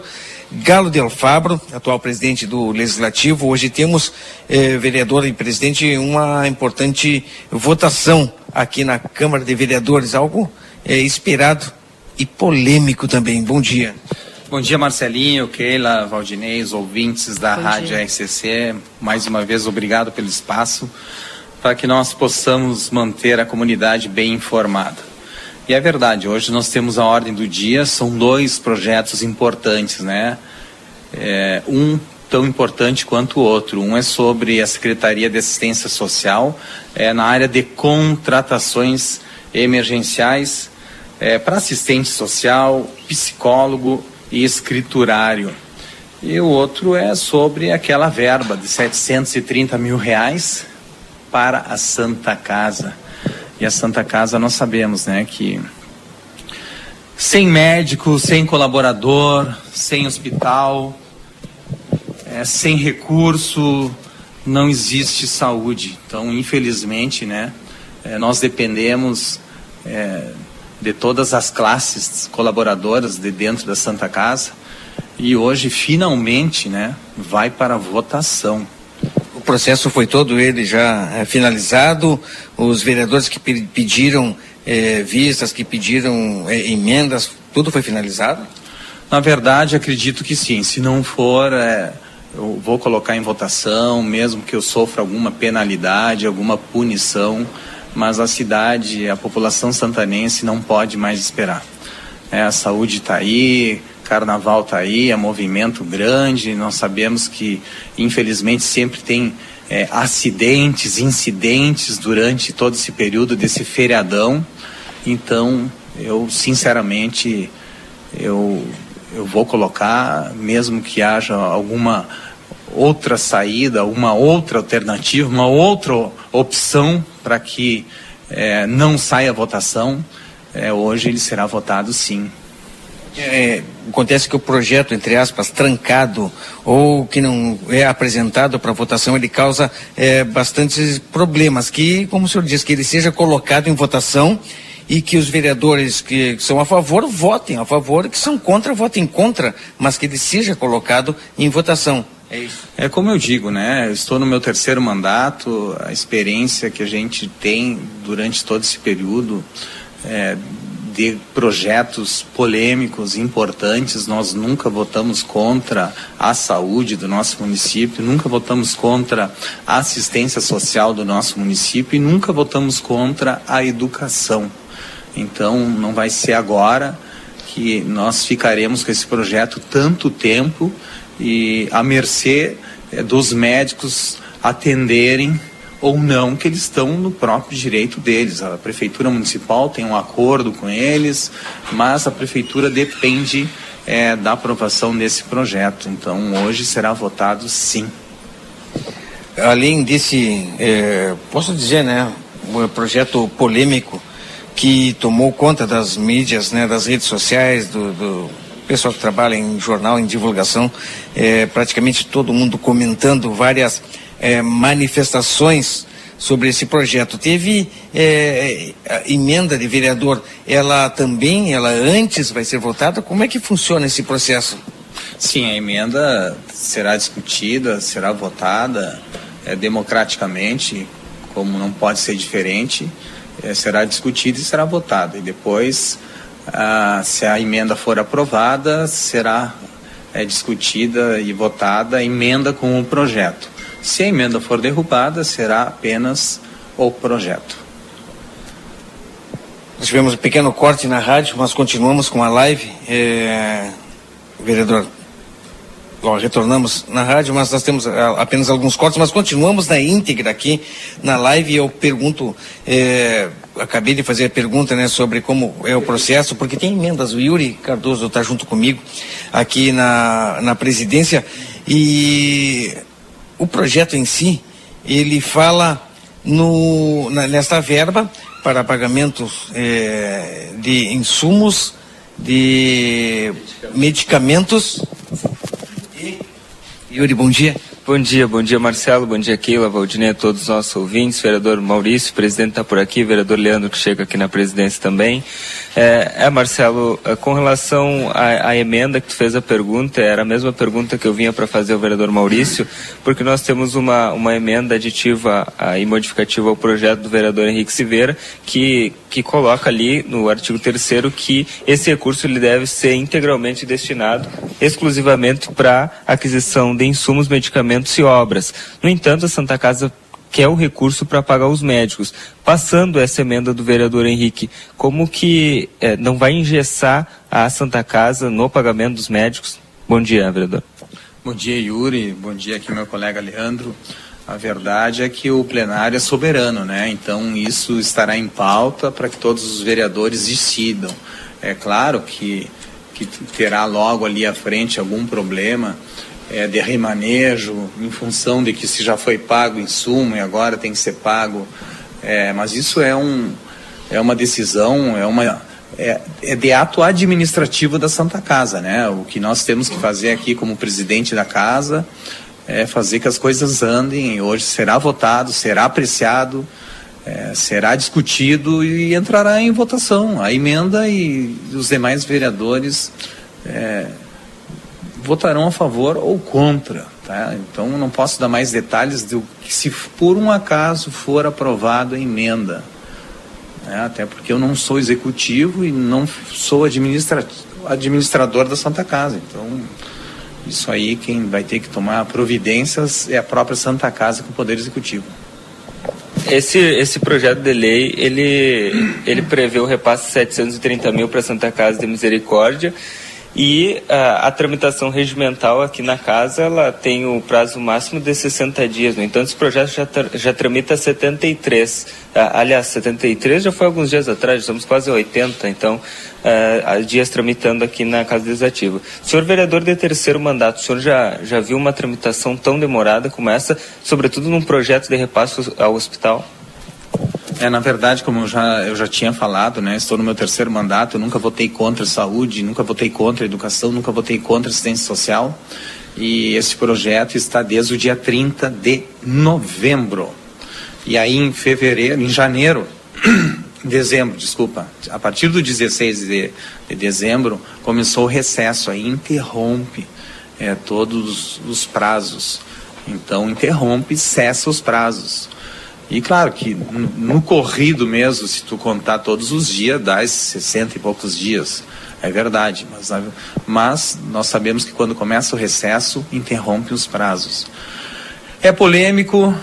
Galo Del Fabro, atual presidente do Legislativo. Hoje temos, eh, vereador e presidente, uma importante votação aqui na Câmara de Vereadores. Algo eh, esperado e polêmico também. Bom dia. Bom dia, Marcelinho, Keila, Valdinei, os ouvintes da Bom Rádio dia. RCC. Mais uma vez, obrigado pelo espaço para que nós possamos manter a comunidade bem informada. E é verdade, hoje nós temos a ordem do dia, são dois projetos importantes, né? É, um tão importante quanto o outro. Um é sobre a Secretaria de Assistência Social, é, na área de contratações emergenciais é, para assistente social, psicólogo e escriturário. E o outro é sobre aquela verba de 730 mil reais para a Santa Casa. E a Santa Casa nós sabemos, né, que sem médico, sem colaborador, sem hospital, é, sem recurso, não existe saúde. Então, infelizmente, né, é, nós dependemos é, de todas as classes colaboradoras de dentro da Santa Casa e hoje finalmente, né, vai para a votação. Processo foi todo ele já eh, finalizado. Os vereadores que pe- pediram eh, vistas, que pediram eh, emendas, tudo foi finalizado? Na verdade, acredito que sim. Se não for, é, eu vou colocar em votação, mesmo que eu sofra alguma penalidade, alguma punição, mas a cidade, a população santanense não pode mais esperar. É, a saúde está aí, carnaval está aí, é movimento grande, nós sabemos que, infelizmente, sempre tem é, acidentes, incidentes durante todo esse período desse feriadão. Então, eu, sinceramente, eu, eu vou colocar, mesmo que haja alguma outra saída, uma outra alternativa, uma outra opção para que eh, não saia a votação, eh, hoje ele será votado sim. É, acontece que o projeto, entre aspas, trancado ou que não é apresentado para votação, ele causa é, bastantes problemas. Que, como o senhor diz, que ele seja colocado em votação e que os vereadores que são a favor votem a favor, que são contra votem contra, mas que ele seja colocado em votação. É isso. É como eu digo, né? Eu estou no meu terceiro mandato, a experiência que a gente tem durante todo esse período é, de projetos polêmicos, importantes, nós nunca votamos contra a saúde do nosso município, nunca votamos contra a assistência social do nosso município e nunca votamos contra a educação. Então, não vai ser agora que nós ficaremos com esse projeto tanto tempo e à mercê eh, dos médicos atenderem ou não, que eles estão no próprio direito deles. A prefeitura municipal tem um acordo com eles, mas a prefeitura depende é, da aprovação desse projeto. Então, hoje será votado sim. Além desse, é, posso dizer, né, um projeto polêmico que tomou conta das mídias, né, das redes sociais, do, do pessoal que trabalha em jornal, em divulgação, é, praticamente todo mundo comentando várias é, manifestações sobre esse projeto. Teve é, emenda de vereador, ela também, ela antes vai ser votada? Como é que funciona esse processo? Sim, a emenda será discutida, será votada é, democraticamente, como não pode ser diferente, é, será discutida e será votada. E depois, se a emenda for aprovada, será é, discutida e votada a emenda com o projeto. Se a emenda for derrubada, será apenas o projeto. Nós tivemos um pequeno corte na rádio, mas continuamos com a live. É... Vereador, Bom, retornamos na rádio, mas nós temos ah, apenas alguns cortes, mas continuamos na íntegra aqui na live. Eu pergunto, é, acabei de fazer a pergunta né, sobre como é o processo, porque tem emendas. O Yuri Cardoso está junto comigo aqui na, na presidência e o projeto em si, ele fala no, na, nesta verba para pagamentos é, de insumos, de medicamentos. Yuri, bom dia. Bom dia, bom dia Marcelo, bom dia Keila, Valdinei, todos os nossos ouvintes, vereador Maurício, presidente está por aqui, vereador Leandro que chega aqui na presidência também. É, é Marcelo, é, com relação à, à, emenda que tu fez a pergunta, era a mesma pergunta que eu vinha para fazer ao vereador Maurício, porque nós temos uma, uma emenda aditiva a, e modificativa ao projeto do vereador Henrique Silveira, que, que coloca ali no artigo 3 que esse recurso ele deve ser integralmente destinado exclusivamente para aquisição de insumos, medicamentos e obras. No entanto, a Santa Casa quer o recurso para pagar os médicos. Passando essa emenda do vereador Henrique, como que é, não vai engessar a Santa Casa no pagamento dos médicos? Bom dia, vereador. Bom dia, Yuri. Bom dia aqui, meu colega Leandro. A verdade é que o plenário é soberano, né? Então isso estará em pauta para que todos os vereadores decidam. É claro que, que terá logo ali à frente algum problema é, de remanejo, em função de que se já foi pago insumo e agora tem que ser pago. É, mas isso é, um, é uma decisão, é, uma, é, é de ato administrativo da Santa Casa. Né? O que nós temos que fazer aqui como presidente da casa é fazer que as coisas andem. Hoje será votado, será apreciado. É, será discutido e entrará em votação. A emenda e os demais vereadores é, votarão a favor ou contra. Tá? Então não posso dar mais detalhes do que se por um acaso for aprovado a emenda. Né? Até porque eu não sou executivo e não sou administra administrador da Santa Casa. Então isso aí quem vai ter que tomar providências é a própria Santa Casa com o Poder Executivo. Esse, esse projeto de lei, ele, ele prevê o repasse de 730 mil para a Santa Casa de Misericórdia e uh, a tramitação regimental aqui na casa ela tem o prazo máximo de 60 dias. No entanto, esse projeto já, já tramita 73. Uh, aliás, 73 já foi alguns dias atrás, estamos quase 80, então, uh, dias tramitando aqui na Casa Legislativa. Senhor vereador de terceiro mandato, o senhor já, já viu uma tramitação tão demorada como essa, sobretudo num projeto de repasso ao hospital? É, na verdade, como eu já, eu já tinha falado, né, estou no meu terceiro mandato, eu nunca votei contra saúde, nunca votei contra educação, nunca votei contra assistência social. E esse projeto está desde o dia 30 de novembro. E aí em fevereiro, em janeiro, em dezembro, desculpa, a partir do 16 de, de dezembro, começou o recesso, aí interrompe é, todos os prazos. Então interrompe, cessa os prazos. E claro que no, corrido mesmo, se tu contar todos os dias, dá esses 60 e poucos dias. É verdade, mas, mas nós sabemos que quando começa o recesso, interrompe os prazos. É polêmico,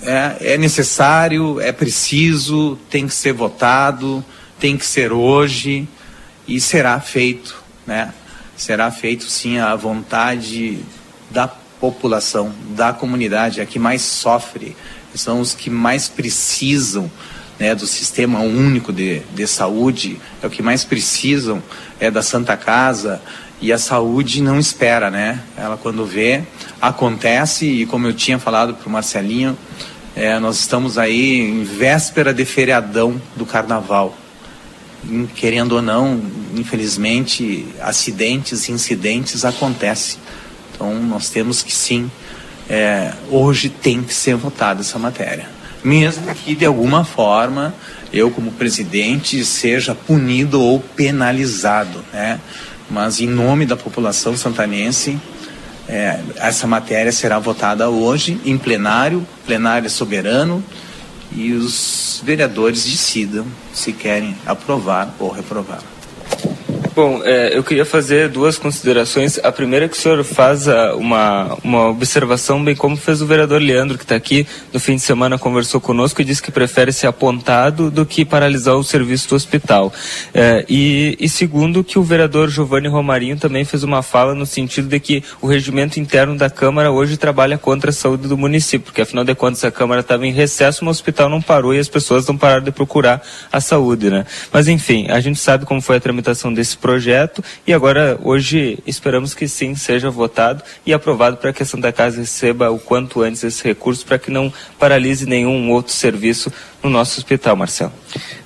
é, é necessário, é preciso, tem que ser votado, tem que ser hoje. e será feito, né? Será feito sim a vontade da população, da comunidade, a que mais sofre, são os que mais precisam né, do sistema único de, de saúde, é o que mais precisam é da Santa Casa e a saúde não espera, né? Ela quando vê acontece e como eu tinha falado para o Marcelinho, é, nós estamos aí em véspera de feriadão do Carnaval. querendo ou não, infelizmente, acidentes, incidentes acontecem. Então nós temos que sim, é, hoje tem que ser votada essa matéria mesmo que de alguma forma eu como presidente seja punido ou penalizado, né? Mas em nome da população santanense, é, essa matéria será votada hoje em plenário, plenário soberano, e os vereadores decidam se querem aprovar ou reprovar. Bom, é, eu queria fazer duas considerações. A primeira é que o senhor faz uma, uma observação, bem como fez o vereador Leandro, que está aqui no fim de semana, conversou conosco e disse que prefere ser apontado do que paralisar o serviço do hospital. É, e, e segundo, que o vereador Giovanni Romarinho também fez uma fala no sentido de que o regimento interno da Câmara hoje trabalha contra a saúde do município, porque afinal de contas a Câmara estava em recesso, mas o hospital não parou e as pessoas não pararam de procurar a saúde, né? Mas enfim, a gente sabe como foi a tramitação desse projeto e agora hoje esperamos que sim seja votado e aprovado para que a Santa Casa receba o quanto antes esse recurso para que não paralise nenhum outro serviço no nosso hospital, Marcelo.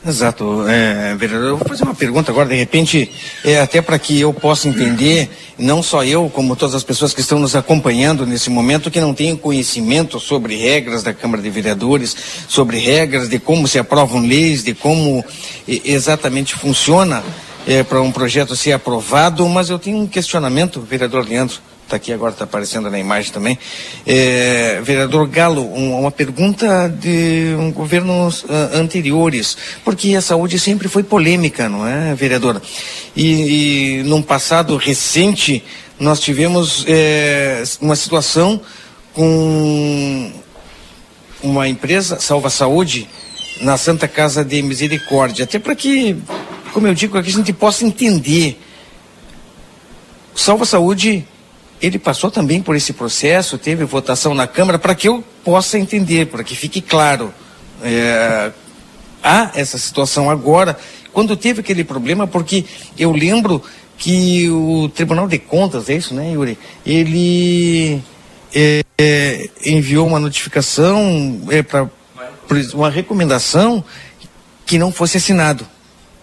Exato, é, vereador. Eu vou fazer uma pergunta agora, de repente, é, até para que eu possa entender, não só eu, como todas as pessoas que estão nos acompanhando nesse momento, que não têm conhecimento sobre regras da Câmara de Vereadores, sobre regras de como se aprovam leis, de como exatamente funciona é, para um projeto ser aprovado, mas eu tenho um questionamento, vereador Leandro, está aqui agora, está aparecendo na imagem também. É, vereador Galo, um, uma pergunta de um governos uh, anteriores, porque a saúde sempre foi polêmica, não é, vereador? E, e num passado recente, nós tivemos é, uma situação com uma empresa, Salva Saúde, na Santa Casa de Misericórdia, até para que como eu digo, que a gente possa entender. O Salva Saúde, ele passou também por esse processo, teve votação na Câmara, para que eu possa entender, para que fique claro. É, há essa situação agora, quando teve aquele problema, porque eu lembro que o Tribunal de Contas, é isso, né, Yuri? Ele é, é, enviou uma notificação é, para uma recomendação que não fosse assinado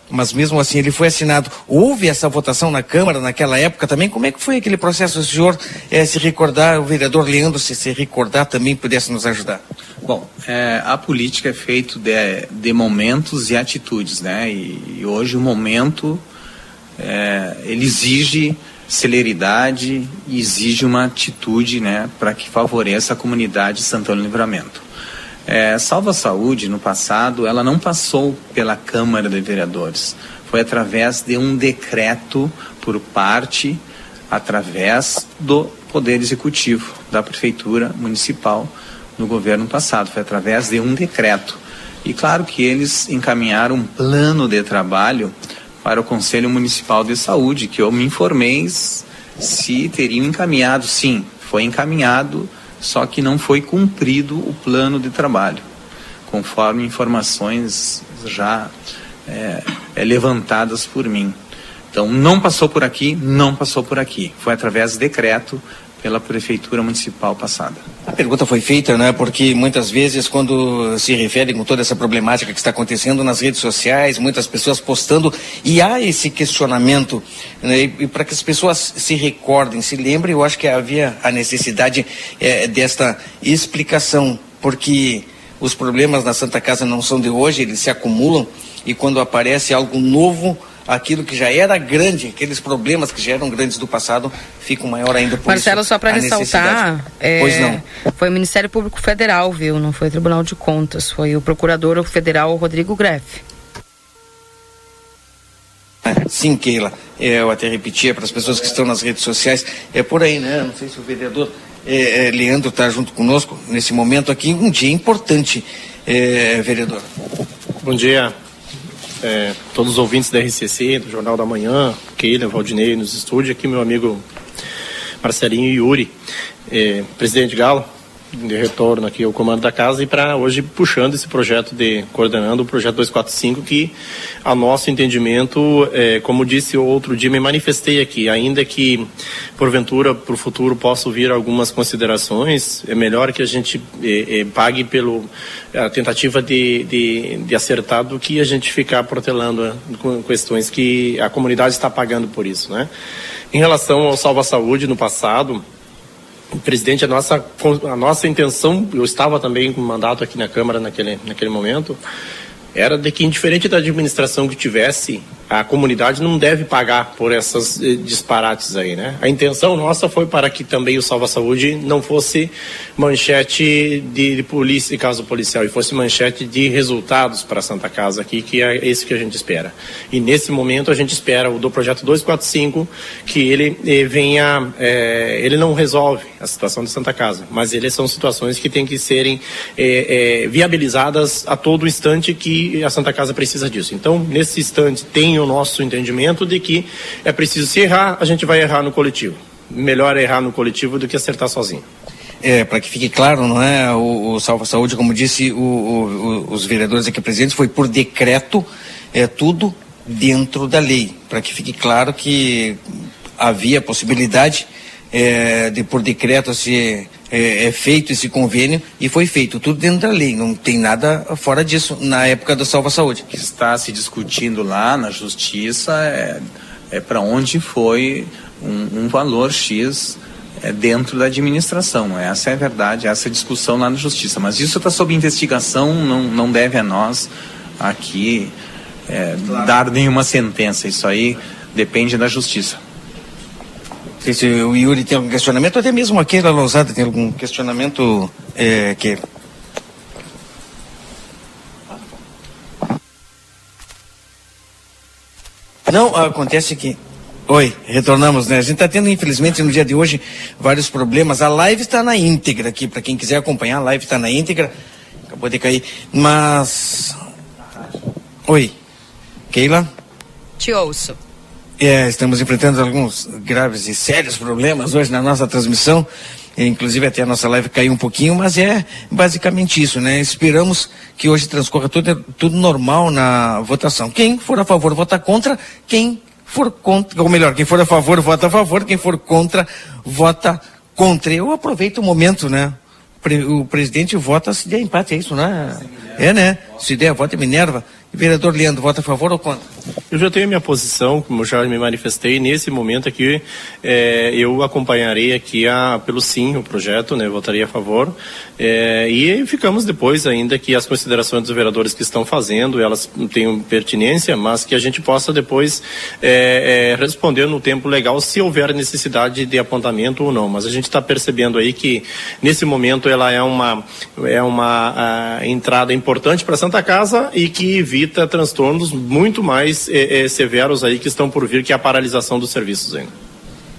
mas mesmo assim ele foi assinado. Houve essa votação na Câmara naquela época também? Como é que foi aquele processo? O senhor é, se recordar, o vereador Leandro, se se recordar também pudesse nos ajudar? Bom, é, a política é feita de, de, momentos e atitudes, né? E, e hoje o momento é, ele exige celeridade e exige uma atitude, né, para que favoreça a comunidade Santana Livramento. É, Salva Saúde, no passado, ela não passou pela Câmara de Vereadores. Foi através de um decreto por parte, através do Poder Executivo, da Prefeitura Municipal, no governo passado. Foi através de um decreto. E claro que eles encaminharam um plano de trabalho para o Conselho Municipal de Saúde, que eu me informei se teriam encaminhado. Sim, foi encaminhado só que não foi cumprido o plano de trabalho, conforme informações já é, é, levantadas por mim. Então, não passou por aqui, não passou por aqui. Foi através de decreto pela prefeitura municipal passada. A pergunta foi feita, né? Porque muitas vezes, quando se refere com toda essa problemática que está acontecendo nas redes sociais, muitas pessoas postando e há esse questionamento, né? E, e para que as pessoas se recordem, se lembrem, eu acho que havia a necessidade é, desta explicação, porque os problemas na Santa Casa não são de hoje, eles se acumulam e quando aparece algo novo aquilo que já era grande, aqueles problemas que já eram grandes do passado, ficam maior ainda por Marcelo, isso, só para ressaltar, é, pois não. foi o Ministério Público Federal, viu? Não foi o Tribunal de Contas, foi o Procurador Federal Rodrigo Greff. Sim, Keila. É, eu até repetia para as pessoas que estão nas redes sociais, é por aí, né? Não sei se o vereador é, é, Leandro está junto conosco nesse momento aqui, um dia importante, é, vereador. Bom dia. É, todos os ouvintes da RCC, do Jornal da Manhã, Keila, Valdinei nos estúdios, aqui meu amigo Marcelinho Yuri, é, presidente Galo, de retorno aqui ao comando da casa e para hoje puxando esse projeto de coordenando o projeto 245 que a nosso entendimento é, como disse outro dia me manifestei aqui ainda que porventura para o futuro possa vir algumas considerações é melhor que a gente é, é, pague pelo a tentativa de, de, de, acertar do que a gente ficar protelando né, com questões que a comunidade está pagando por isso né. Em relação ao Salva Saúde no passado presidente, a nossa, a nossa intenção, eu estava também com mandato aqui na Câmara naquele, naquele momento, era de que, indiferente da administração que tivesse, a comunidade não deve pagar por essas eh, disparates aí, né? A intenção nossa foi para que também o Salva Saúde não fosse manchete de, de polícia, caso policial, e fosse manchete de resultados para a Santa Casa aqui, que é esse que a gente espera. E nesse momento a gente espera o do projeto 245 que ele eh, venha, eh, ele não resolve a situação de Santa Casa, mas eles são situações que têm que serem eh, eh, viabilizadas a todo instante que a Santa Casa precisa disso. Então, nesse instante tem o nosso entendimento de que é preciso se errar, a gente vai errar no coletivo. Melhor errar no coletivo do que acertar sozinho. É, para que fique claro, não é? O, o Salva Saúde, como disse o, o, os vereadores aqui presentes, foi por decreto, é tudo dentro da lei. Para que fique claro que havia possibilidade é, de por decreto se é, é, feito esse convênio e foi feito tudo dentro da lei, não tem nada fora disso na época da Salva Saúde. O que está se discutindo lá na Justiça é, é para onde foi um, um valor X é, dentro da administração. Essa é a verdade, essa é a discussão lá na Justiça. Mas isso está sob investigação, não, não deve a nós aqui é, claro. dar nenhuma sentença. Isso aí depende da Justiça se o Yuri tem algum questionamento, até mesmo aqui na Lousada tem algum questionamento é, que. Não, acontece que. Oi, retornamos, né? A gente está tendo, infelizmente, no dia de hoje, vários problemas. A live está na íntegra aqui, para quem quiser acompanhar, a live está na íntegra. Acabou de cair. Mas. Oi. Keila? Te ouço. É, estamos enfrentando alguns graves e sérios problemas hoje na nossa transmissão. Inclusive até a nossa live caiu um pouquinho, mas é basicamente isso, né? Esperamos que hoje transcorra tudo, tudo normal na votação. Quem for a favor vota contra, quem for contra, ou melhor, quem for a favor vota a favor, quem for contra vota contra. Eu aproveito o momento, né? O presidente vota se der empate, é isso, né? É, né? Se der, vota Minerva. Vereador Leandro, vota a favor ou contra? Eu já tenho a minha posição, como já me manifestei, nesse momento aqui, é, eu acompanharei aqui a, pelo sim o projeto, né, votaria a favor, é, e ficamos depois ainda que as considerações dos vereadores que estão fazendo, elas têm pertinência, mas que a gente possa depois é, responder no tempo legal se houver necessidade de apontamento ou não, mas a gente está percebendo aí que nesse momento ela é uma, é uma entrada importante para Santa Casa e que evita transtornos muito mais é, é, severos aí que estão por vir, que é a paralisação dos serviços ainda.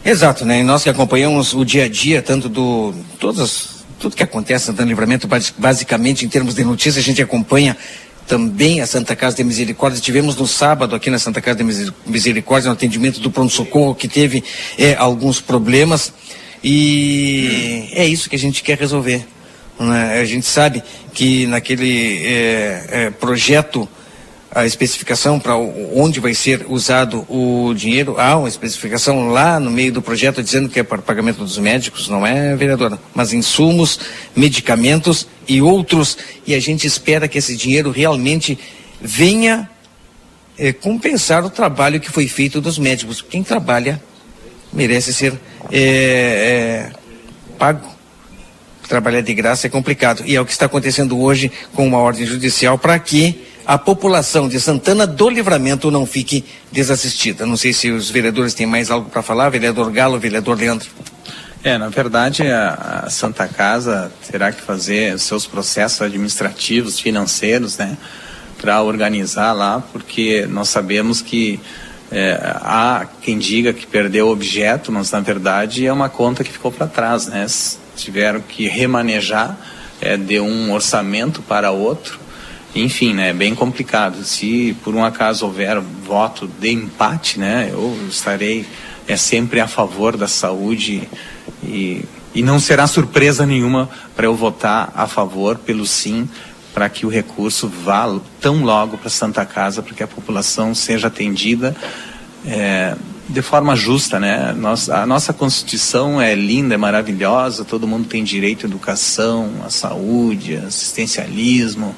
Exato, né? E nós que acompanhamos o dia a dia, tanto do todas tudo que acontece no Livramento, basicamente em termos de notícias, a gente acompanha também a Santa Casa de Misericórdia. Tivemos no sábado aqui na Santa Casa de Misericórdia no atendimento do pronto-socorro que teve é, alguns problemas e é isso que a gente quer resolver. Né? A gente sabe que naquele é, é, projeto a especificação para onde vai ser usado o dinheiro. Há uma especificação lá no meio do projeto dizendo que é para pagamento dos médicos, não é, vereadora? Mas insumos, medicamentos e outros. E a gente espera que esse dinheiro realmente venha é, compensar o trabalho que foi feito dos médicos. Quem trabalha merece ser é, é, pago. Trabalhar de graça é complicado. E é o que está acontecendo hoje com uma ordem judicial para que a população de Santana do Livramento não fique desassistida. Não sei se os vereadores têm mais algo para falar, vereador Galo, vereador Leandro. É, na verdade, a, a, Santa Casa terá que fazer seus processos administrativos, financeiros, né, para organizar lá, porque nós sabemos que é, há quem diga que perdeu o objeto, mas na verdade é uma conta que ficou para trás, né? Tiveram que remanejar é, de um orçamento para outro enfim, né, é bem complicado. Se por um acaso houver voto de empate, né, eu estarei é sempre a favor da saúde e, e não será surpresa nenhuma para eu votar a favor pelo sim para que o recurso vá tão logo para Santa Casa para que a população seja atendida é, de forma justa, né? Nossa, a nossa Constituição é linda, é maravilhosa, todo mundo tem direito à educação, à saúde, assistencialismo,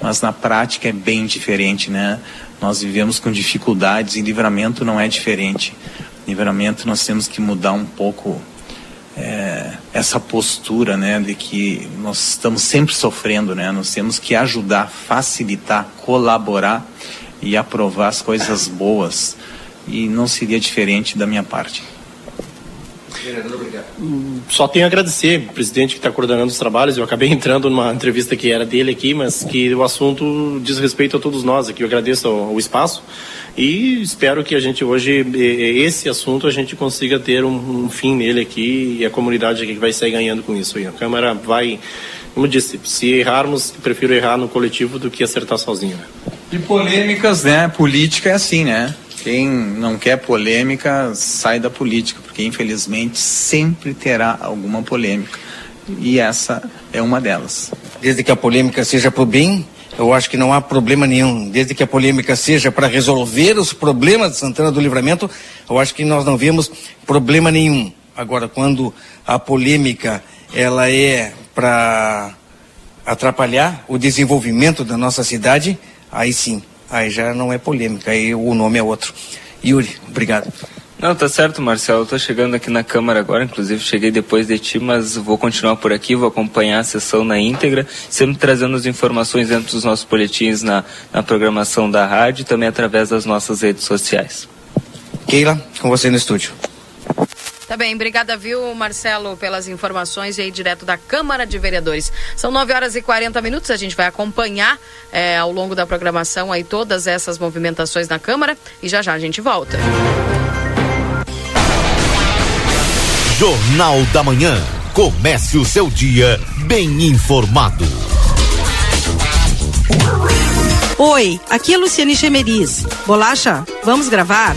mas na prática é bem diferente, né? Nós vivemos com dificuldades e livramento não é diferente. Livramento nós temos que mudar um pouco é, essa postura, né, de que nós estamos sempre sofrendo, né? Nós temos que ajudar, facilitar, colaborar e aprovar as coisas boas. E não seria diferente da minha parte. Só tenho a agradecer, o presidente que está coordenando os trabalhos. Eu acabei entrando numa entrevista que era dele aqui, mas que o assunto diz respeito a todos nós aqui. Eu agradeço o espaço e espero que a gente hoje, esse assunto, a gente consiga ter um, um fim nele aqui e a comunidade aqui vai sair ganhando com isso. a Câmara vai, como eu disse, se errarmos, prefiro errar no coletivo do que acertar sozinho. Né? E polêmicas, né? Política é assim, né? Quem não quer polêmica sai da política, porque infelizmente sempre terá alguma polêmica. E essa é uma delas. Desde que a polêmica seja para o bem, eu acho que não há problema nenhum. Desde que a polêmica seja para resolver os problemas de Santana do Livramento, eu acho que nós não vemos problema nenhum. Agora, quando a polêmica ela é para atrapalhar o desenvolvimento da nossa cidade, aí sim, aí já não é polêmica, aí o nome é outro. Yuri, obrigado. Não, tá certo, Marcelo. Eu tô chegando aqui na Câmara agora, inclusive cheguei depois de ti, mas vou continuar por aqui, vou acompanhar a sessão na íntegra, sempre trazendo as informações dentro dos nossos boletins na, na programação da rádio e também através das nossas redes sociais. Keila, com você no estúdio. Tá bem, obrigada, viu, Marcelo, pelas informações e aí direto da Câmara de Vereadores. São 9 horas e 40 minutos, a gente vai acompanhar é, ao longo da programação aí todas essas movimentações na Câmara e já já a gente volta. Jornal da Manhã. Comece o seu dia bem informado. Oi, aqui é Luciane Chemeris. Bolacha, vamos gravar?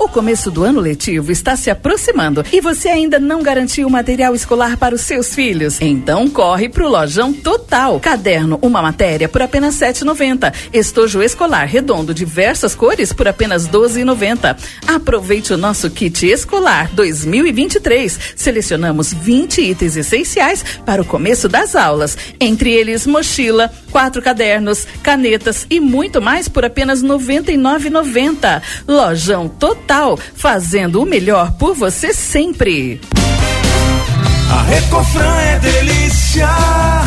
O começo do ano letivo está se aproximando e você ainda não garantiu material escolar para os seus filhos? Então corre pro Lojão Total. Caderno, uma matéria por apenas 7,90. Estojo escolar redondo, diversas cores por apenas 12,90. Aproveite o nosso kit escolar 2023. Selecionamos 20 itens essenciais para o começo das aulas. Entre eles, mochila, quatro cadernos, canetas e muito mais por apenas R$ 99,90. Total, fazendo o melhor por você sempre. A Recofran é delícia.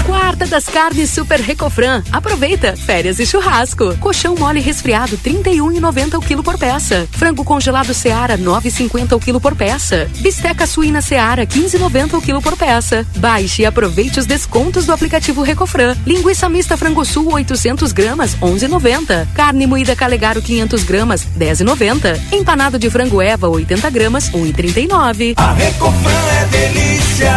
Quarta das carnes Super Recofran. Aproveita, férias e churrasco. Colchão mole resfriado 31,90 o quilo por peça. Frango congelado Seara 9,50 o quilo por peça. Bisteca suína Seara 15,90 o quilo por peça. Baixe e aproveite os descontos do aplicativo Recofran. Linguiça mista frango sul 800 gramas 11,90. Carne moída Calegaro 500 gramas 10,90. Empanado de frango Eva 80 gramas 1,39. A Recofran é delícia.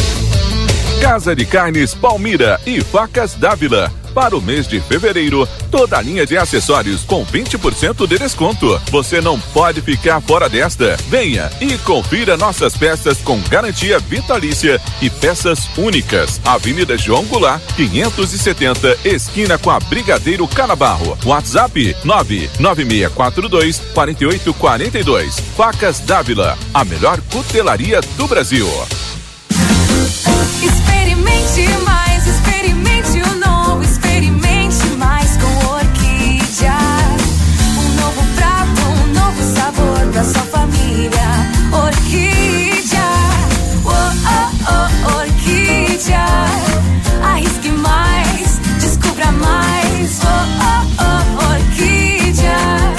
Casa de Carnes Palmira e Facas Dávila. Para o mês de fevereiro, toda a linha de acessórios com 20% de desconto. Você não pode ficar fora desta. Venha e confira nossas peças com garantia vitalícia e peças únicas. Avenida João Goulart, 570, esquina com a Brigadeiro Canabarro. WhatsApp 99642 4842. Facas Dávila, a melhor cutelaria do Brasil. Experimente mais, experimente o novo, experimente mais com Orquídea. Um novo prato, um novo sabor pra sua família. Orquídea, oh, oh, oh, Orquídea. Arrisque mais, descubra mais, oh, oh, oh, Orquídea.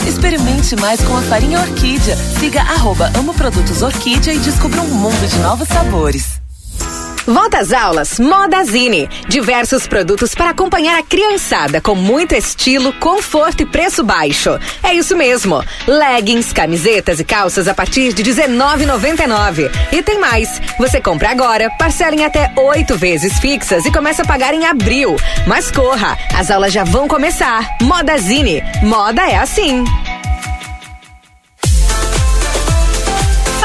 Experimente mais com a farinha Orquídea. Siga arroba Amo Produtos Orquídea e descubra um mundo de novos sabores. Volta às aulas Modazine. Diversos produtos para acompanhar a criançada com muito estilo, conforto e preço baixo. É isso mesmo. Leggings, camisetas e calças a partir de R$19,99. E tem mais. Você compra agora, parcela em até oito vezes fixas e começa a pagar em abril. Mas corra, as aulas já vão começar. Modazine. Moda é assim.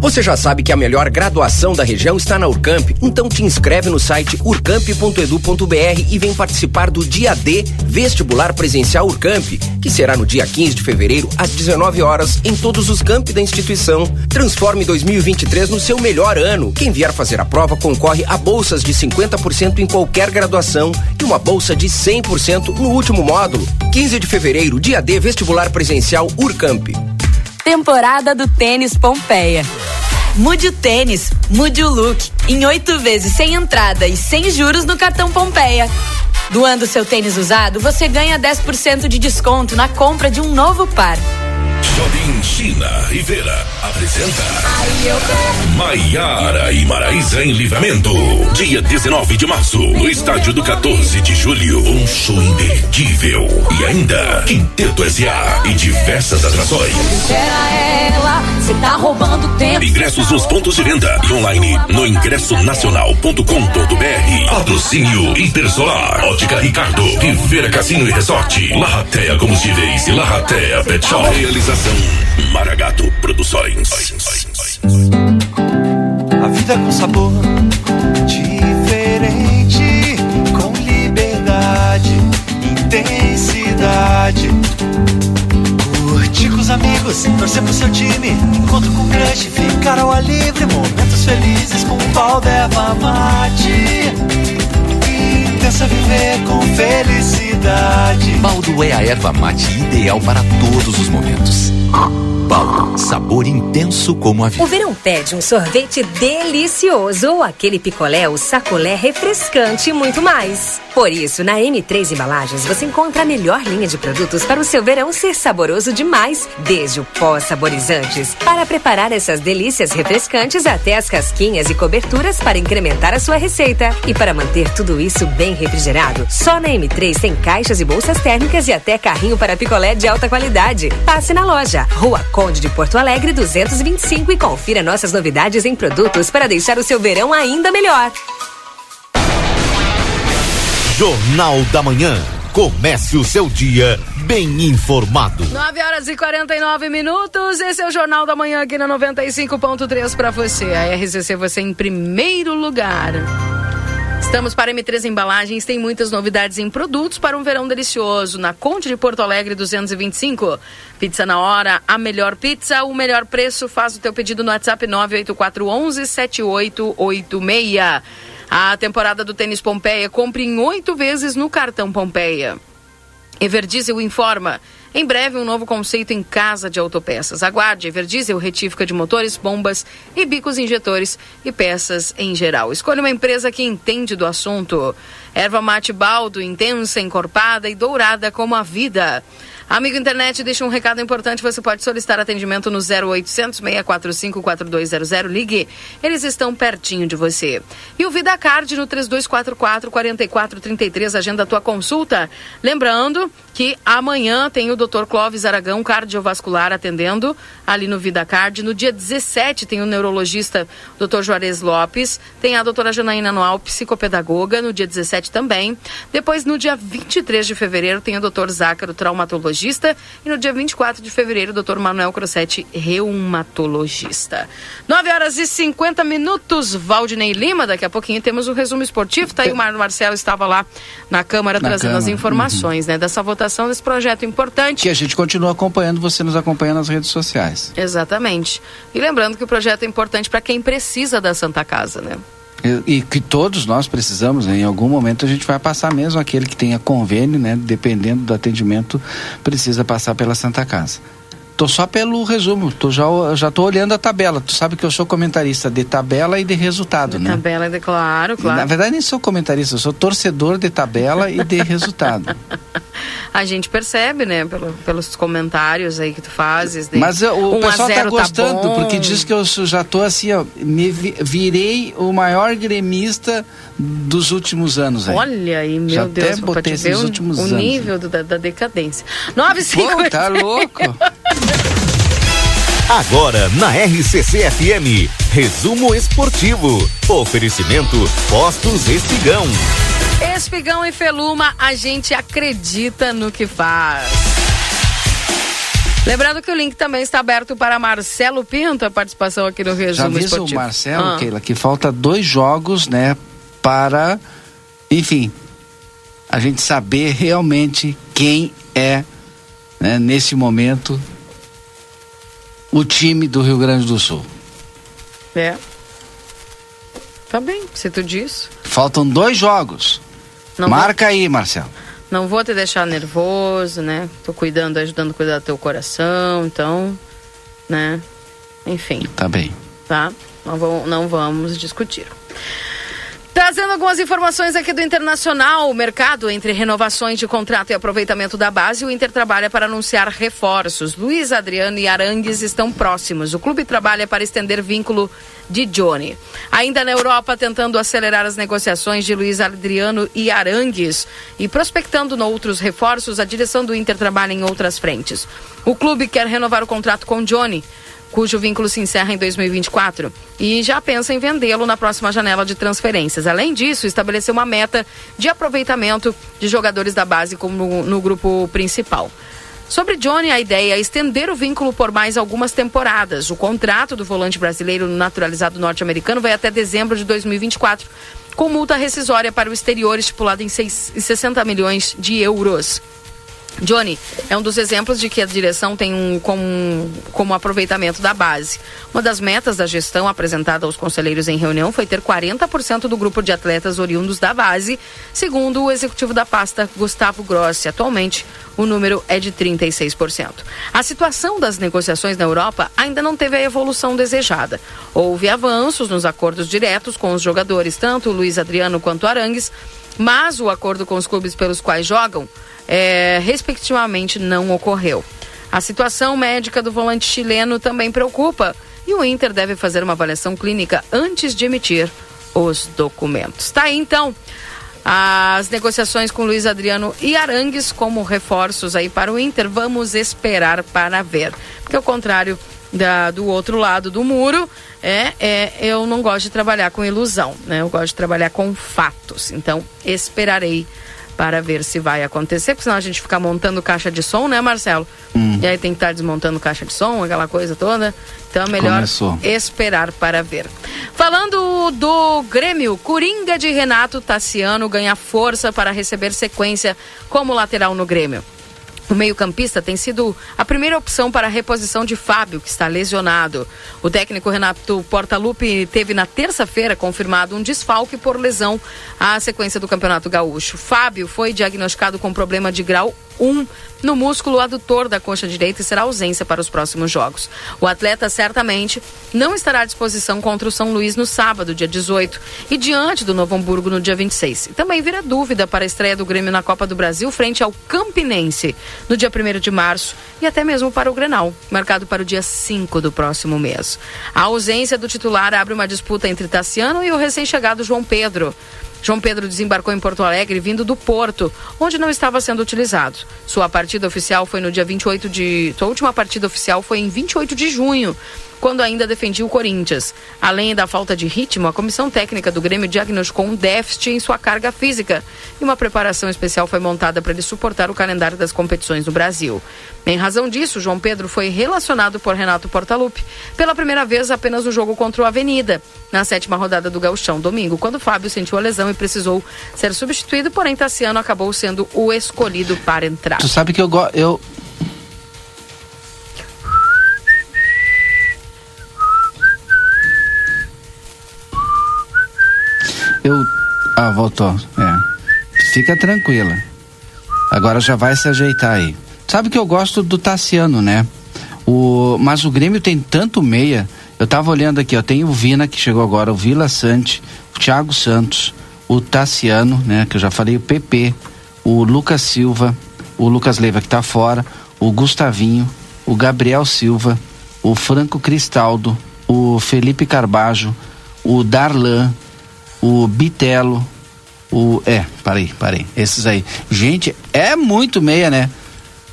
Você já sabe que a melhor graduação da região está na Urcamp, então te inscreve no site urcamp.edu.br e vem participar do dia D Vestibular Presencial Urcamp, que será no dia 15 de fevereiro às 19 horas em todos os campi da instituição. Transforme 2023 no seu melhor ano. Quem vier fazer a prova concorre a bolsas de 50% em qualquer graduação e uma bolsa de 100% no último módulo. 15 de fevereiro, dia D Vestibular Presencial Urcamp. Temporada do Tênis Pompeia. Mude o tênis, mude o look. Em oito vezes sem entrada e sem juros no cartão Pompeia. Doando seu tênis usado, você ganha 10% de desconto na compra de um novo par. Shopping China Rivera apresenta Maiara e Maraísa em Livramento. Dia 19 de março, no estádio do 14 de julho. Um show imperdível. E ainda, Quinteto S.A. e diversas atrações. Tá. Ingressos nos pontos de venda e online no ingressonacional.com.br. Patrocínio Intersolar, Ótica Ricardo, Rivera Cassino e Resort, Larratea Combustíveis e Larratea Pet Shop. Realização Maragato Produções. A vida com sabor diferente, com liberdade, intensidade. Curtir com os amigos, torcer pro seu time, encontro com crush, ficar ao ar livre, momentos felizes com um pau erva mate. Intensa viver com felicidade. Baldo é a erva mate ideal para todos os momentos. Baldo, sabor intenso como a vida. O verão pede um sorvete delicioso ou aquele picolé ou sacolé refrescante e muito mais. Por isso, na M3 Embalagens você encontra a melhor linha de produtos para o seu verão ser saboroso demais, desde o pó saborizantes, para preparar essas delícias refrescantes até as casquinhas e coberturas para incrementar a sua receita. E para manter tudo isso bem refrigerado, só na M3 tem caixas e bolsas térmicas e até carrinho para picolé de alta qualidade. Passe na loja, Rua Conde de Porto Alegre 225 e confira nossas novidades em produtos para deixar o seu verão ainda melhor. Jornal da Manhã. Comece o seu dia bem informado. 9 horas e 49 minutos. Esse é o Jornal da Manhã aqui na 95.3 para você. A RCC você em primeiro lugar. Estamos para M3 Embalagens, tem muitas novidades em produtos para um verão delicioso. Na Conte de Porto Alegre 225. Pizza na hora, a melhor pizza, o melhor preço. Faz o teu pedido no WhatsApp 98411 7886. A temporada do Tênis Pompeia, compre em oito vezes no cartão Pompeia. Everdiesel informa. Em breve, um novo conceito em casa de autopeças. Aguarde Everdiesel, retífica de motores, bombas e bicos injetores e peças em geral. Escolha uma empresa que entende do assunto. Erva mate baldo, intensa, encorpada e dourada como a vida. Amigo internet, deixa um recado importante. Você pode solicitar atendimento no 0800 645 4200. Ligue, eles estão pertinho de você. E o Vida Card no 3244 4433. Agenda a tua consulta. Lembrando que amanhã tem o Dr. Clóvis Aragão, cardiovascular, atendendo ali no Vida Card. No dia 17 tem o neurologista Dr. Juarez Lopes. Tem a doutora Janaína Noal, psicopedagoga, no dia 17 também. Depois, no dia 23 de fevereiro, tem o Dr. Zácaro, traumatologista. E no dia 24 de fevereiro, o Dr. Manuel Crossetti, reumatologista. 9 horas e 50 minutos, Valdinei Lima. Daqui a pouquinho temos o resumo esportivo. Tá aí o Mar- Marcelo estava lá na Câmara Na trazendo as Câmara, informações né, dessa votação desse projeto importante. Que a gente continua acompanhando, você nos acompanha nas redes sociais. Exatamente. E lembrando que o projeto é importante para quem precisa da Santa Casa, né? E, que todos nós precisamos, né? em algum momento a gente vai passar mesmo aquele que tenha convênio, né? Dependendo do atendimento, precisa passar pela Santa Casa. Tô só pelo resumo, tô já, já tô olhando a tabela. Tu sabe que eu sou comentarista de tabela e de resultado, né? Tabela, de claro, claro. Na verdade, nem sou comentarista, eu sou torcedor de tabela e de resultado. A gente percebe, né, pelo- pelos comentários aí que tu fazes. De Mas uh, o 1 a pessoal tá 0 gostando, bom. porque diz que eu já tô assim, ó, me vi- virei o maior gremista dos últimos anos aí. Olha aí, meu Já Deus, até botei esses o, últimos o anos. nível do- da, da decadência. 9,50. Pô, tá louco. Agora na RCC FM, resumo esportivo. Oferecimento Postos Espigão. Espigão e Feluma, a gente acredita no que faz. Lembrando que o link também está aberto para Marcelo Pinto, a participação aqui no Já Resumo avisa o Esportivo. Marcelo, Ah. Keila, que falta dois jogos, né, para, enfim, a gente saber realmente quem é, né, nesse momento, o time do Rio Grande do Sul. É. Tá bem, se tu diz. Faltam dois jogos. Não Marca aí, Marcelo. Não vou te deixar nervoso, né? Tô cuidando, ajudando a cuidar do teu coração, então, né? Enfim, Tá bem. tá? Não, vamos- não vamos discutir. Trazendo algumas informações aqui do Internacional, o mercado entre renovações de contrato e aproveitamento da base, o Inter trabalha para anunciar reforços. Luiz Adriano e Arangues estão próximos. O clube trabalha para estender vínculo de Johnny. Ainda na Europa, tentando acelerar as negociações de Luiz Adriano e Arangues e prospectando outros reforços, a direção do Inter trabalha em outras frentes. O clube quer renovar o contrato com Johnny cujo vínculo se encerra em 2024, e já pensa em vendê-lo na próxima janela de transferências. Além disso, estabeleceu uma meta de aproveitamento de jogadores da base como no, no grupo principal. Sobre Johnny, a ideia é estender o vínculo por mais algumas temporadas. O contrato do volante brasileiro naturalizado norte-americano vai até dezembro de 2024, com multa rescisória para o exterior estipulada em 6, 60 milhões de euros. Johnny é um dos exemplos de que a direção tem um como, como aproveitamento da base. Uma das metas da gestão apresentada aos conselheiros em reunião foi ter 40% do grupo de atletas oriundos da base, segundo o executivo da pasta, Gustavo Grossi. Atualmente, o número é de 36%. A situação das negociações na Europa ainda não teve a evolução desejada. Houve avanços nos acordos diretos com os jogadores, tanto Luiz Adriano quanto Arangues, mas o acordo com os clubes pelos quais jogam é, respectivamente, não ocorreu. A situação médica do volante chileno também preocupa e o Inter deve fazer uma avaliação clínica antes de emitir os documentos. Tá aí então as negociações com Luiz Adriano e Arangues como reforços aí para o Inter. Vamos esperar para ver. Porque ao contrário da, do outro lado do muro, é, é, eu não gosto de trabalhar com ilusão, né? Eu gosto de trabalhar com fatos. Então, esperarei para ver se vai acontecer, porque senão a gente fica montando caixa de som, né, Marcelo? Hum. E aí tem que estar desmontando caixa de som, aquela coisa toda. Então é melhor Começou. esperar para ver. Falando do Grêmio, Coringa de Renato Tassiano ganha força para receber sequência como lateral no Grêmio. O meio-campista tem sido a primeira opção para a reposição de Fábio, que está lesionado. O técnico Renato Portaluppi teve na terça-feira confirmado um desfalque por lesão à sequência do Campeonato Gaúcho. Fábio foi diagnosticado com problema de grau 1 no músculo adutor da coxa direita e será ausência para os próximos jogos. O atleta certamente não estará à disposição contra o São Luís no sábado, dia 18, e diante do Novo Hamburgo no dia 26. E também vira dúvida para a estreia do Grêmio na Copa do Brasil frente ao Campinense no dia 1 de março e até mesmo para o Grenal, marcado para o dia 5 do próximo mês. A ausência do titular abre uma disputa entre Tassiano e o recém-chegado João Pedro. João Pedro desembarcou em Porto Alegre vindo do Porto, onde não estava sendo utilizado. Sua partida oficial foi no dia 28 de. Sua última partida oficial foi em 28 de junho, quando ainda defendia o Corinthians. Além da falta de ritmo, a comissão técnica do Grêmio diagnosticou um déficit em sua carga física e uma preparação especial foi montada para ele suportar o calendário das competições no Brasil. Em razão disso, João Pedro foi relacionado por Renato Portaluppi pela primeira vez apenas no jogo contra o Avenida, na sétima rodada do Gauchão, domingo, quando Fábio sentiu a lesão e precisou ser substituído, porém Tassiano acabou sendo o escolhido para entrar. Tu sabe que eu, eu Eu. Ah, voltou. É. Fica tranquila. Agora já vai se ajeitar aí. Sabe que eu gosto do Tassiano, né? O, mas o Grêmio tem tanto meia. Eu tava olhando aqui, ó. Tem o Vina que chegou agora, o Vila Sante, o Thiago Santos, o Tassiano, né? Que eu já falei, o PP, o Lucas Silva, o Lucas Leiva que tá fora, o Gustavinho, o Gabriel Silva, o Franco Cristaldo, o Felipe Carbajo, o Darlan, o Bitelo, o. É, parei, parei. Esses aí. Gente, é muito meia, né?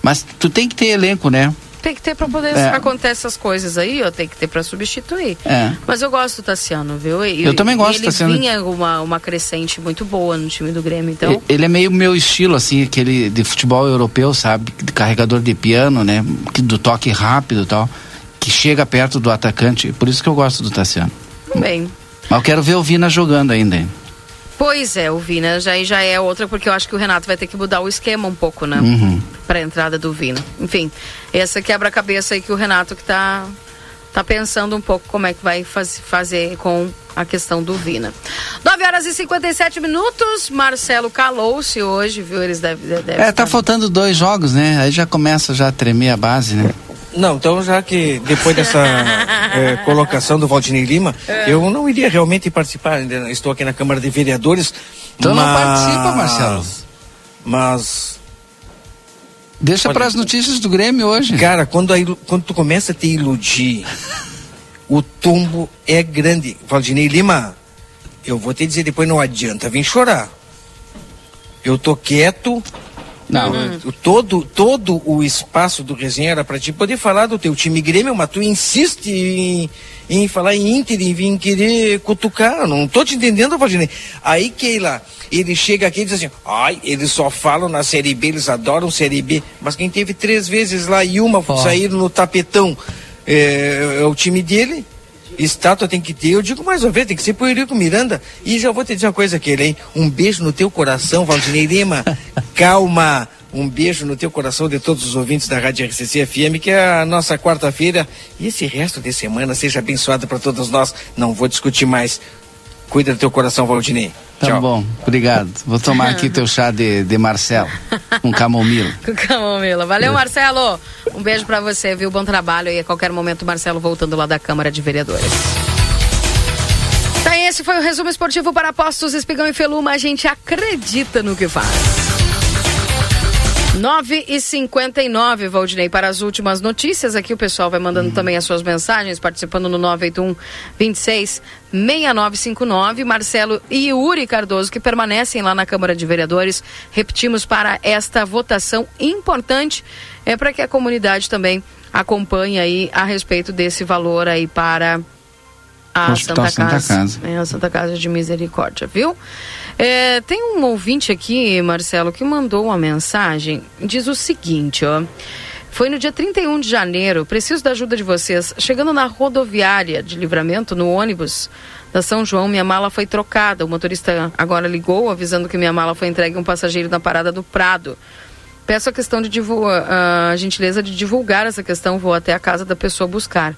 Mas tu tem que ter elenco, né? Tem que ter pra poder é. acontecer essas coisas aí, ó, tem que ter pra substituir. É. Mas eu gosto do Tassiano, viu? E, eu também gosto do Tassiano. Ele vinha uma, uma crescente muito boa no time do Grêmio, então... Ele é meio meu estilo, assim, aquele de futebol europeu, sabe? De carregador de piano, né? Do toque rápido e tal. Que chega perto do atacante. Por isso que eu gosto do Tassiano. Bem, mas eu quero ver o Vina jogando ainda. Hein? Pois é, o Vina já, já é outra, porque eu acho que o Renato vai ter que mudar o esquema um pouco, né? Uhum. Para a entrada do Vina. Enfim, essa quebra-cabeça aí que o Renato que tá, tá pensando um pouco como é que vai faz, fazer com a questão do Vina. 9 horas e 57 minutos, Marcelo calou-se hoje, viu? Eles devem. Deve é, tá faltando dois jogos, né? Aí já começa já a tremer a base, né? Não, então já que depois dessa é, colocação do Valdinei Lima, É. eu não iria realmente participar. ainda Estou aqui na Câmara de Vereadores. Então não mas- participa, Marcelo. Mas. Deixa Olha, para as notícias do Grêmio hoje. Cara, quando, a quando tu começa a te iludir, o tombo é grande. Valdinei Lima, eu vou te dizer depois, não adianta vir chorar. Eu tô quieto. Não. O- todo, todo o espaço do resenha era pra ti poder falar do teu time Grêmio, mas tu insiste em, em falar em Inter, em vir querer cutucar. Não tô te entendendo, Valdinei. Aí, Keila, ele chega aqui e diz assim: ai, eles só falam na Série B, eles adoram Série B. Mas quem teve três vezes lá e uma saíram no tapetão é, é o time dele. Estátua tem que ter, eu digo mais uma vez, tem que ser pro Eurico Miranda. E já vou te dizer uma coisa aqui, hein? Um beijo no teu coração, Valdinei Lima. Calma. Um beijo no teu coração de todos os ouvintes da Rádio RCC FM, que é a nossa quarta-feira. E esse resto de semana seja abençoado para todos nós. Não vou discutir mais. Cuida do teu coração, Valdinei. Tá bom, obrigado. Vou tomar aqui teu chá de, de Marcelo, com camomila. Com camomila. Valeu, Marcelo. Um beijo pra você, viu? Bom trabalho e a qualquer momento, Marcelo voltando lá da Câmara de Vereadores. Tá, esse foi o resumo esportivo para apostos Espigão e Feluma. A gente acredita no que faz. 9 e 59 Valdinei, para as últimas notícias. Aqui o pessoal vai mandando também as suas mensagens, participando no 981 26 6959. Marcelo e Yuri Cardoso, que permanecem lá na Câmara de Vereadores. Repetimos para esta votação importante, é para que a comunidade também acompanhe aí a respeito desse valor aí para a Santa Casa. Santa Casa. É, a Santa Casa de Misericórdia, viu? É, tem um ouvinte aqui, Marcelo, que mandou uma mensagem. Diz o seguinte, ó. Foi no dia 31 de janeiro, preciso da ajuda de vocês. Chegando na rodoviária de livramento, no ônibus da São João, minha mala foi trocada. O motorista agora ligou avisando que minha mala foi entregue a um passageiro na parada do Prado. Peço a questão de divulgar, a gentileza de divulgar essa questão, vou até a casa da pessoa buscar.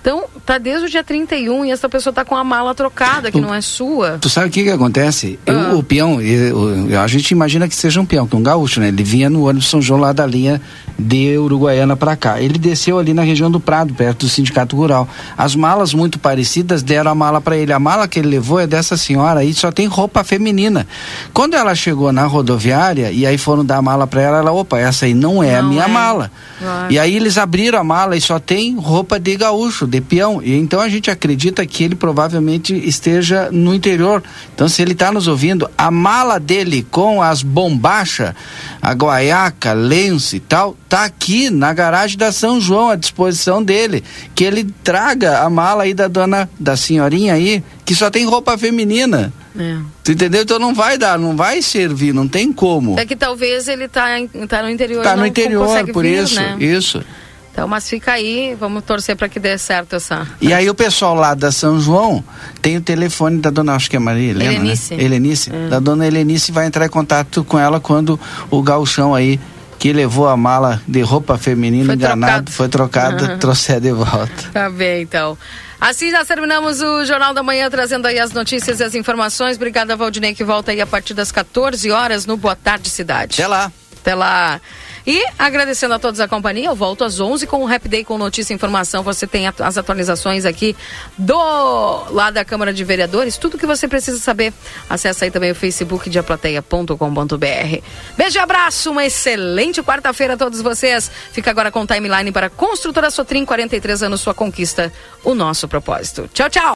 Então, tá desde o dia 31 e essa pessoa tá com a mala trocada, que não é sua. Tu sabe o que que acontece? Ah. Eu, o peão, eu- eu- a gente imagina que seja um peão, que é um gaúcho, né? Ele vinha no ônibus São João lá da linha de Uruguaiana para cá. Ele desceu ali na região do Prado, perto do Sindicato Rural. As malas muito parecidas deram a mala para ele. A mala que ele levou é dessa senhora aí, só tem roupa feminina. Quando ela chegou na rodoviária e aí foram dar a mala para ela, ela, opa, essa aí não é a Não minha é. mala. Claro. E aí eles abriram a mala e só tem roupa de gaúcho, de peão. E então a gente acredita que ele provavelmente esteja no interior. Então se ele está nos ouvindo, a mala dele com as bombachas, a guaiaca, lenço e tal, tá aqui na garagem da São João à disposição dele. Que ele traga a mala aí da dona, da senhorinha aí, que só tem roupa feminina. É. Tu entendeu? Então não vai dar, não vai servir, não tem como. É que talvez ele tá, tá no interior Tá no interior, por vir, isso, né? isso. Então, mas fica aí, vamos torcer para que dê certo essa. E aí o pessoal lá da São João tem o telefone da dona, acho que é Maria Helena, Helenice. né? Helenice. É. Da dona Helenice vai entrar em contato com ela quando o gauchão aí que levou a mala de roupa feminina Foi enganado, trocado. foi trocada, Aham. trouxer de volta. Tá bem, então. Assim já terminamos o Jornal da Manhã, trazendo aí as notícias e as informações. Obrigada, Valdinei, que volta aí a partir das 14 horas no Boa Tarde Cidade. Até lá. Até lá. E agradecendo a todos a companhia, eu volto às 11 com o Rap Day com notícia e informação. Você tem as atualizações aqui do lá da Câmara de Vereadores, tudo que você precisa saber. Acesse aí também o Facebook de aplateia.com.br. Beijo e abraço, uma excelente quarta-feira a todos vocês. Fica agora com o timeline para Construtora Sotrim, 43 anos, sua conquista, o nosso propósito. Tchau, tchau.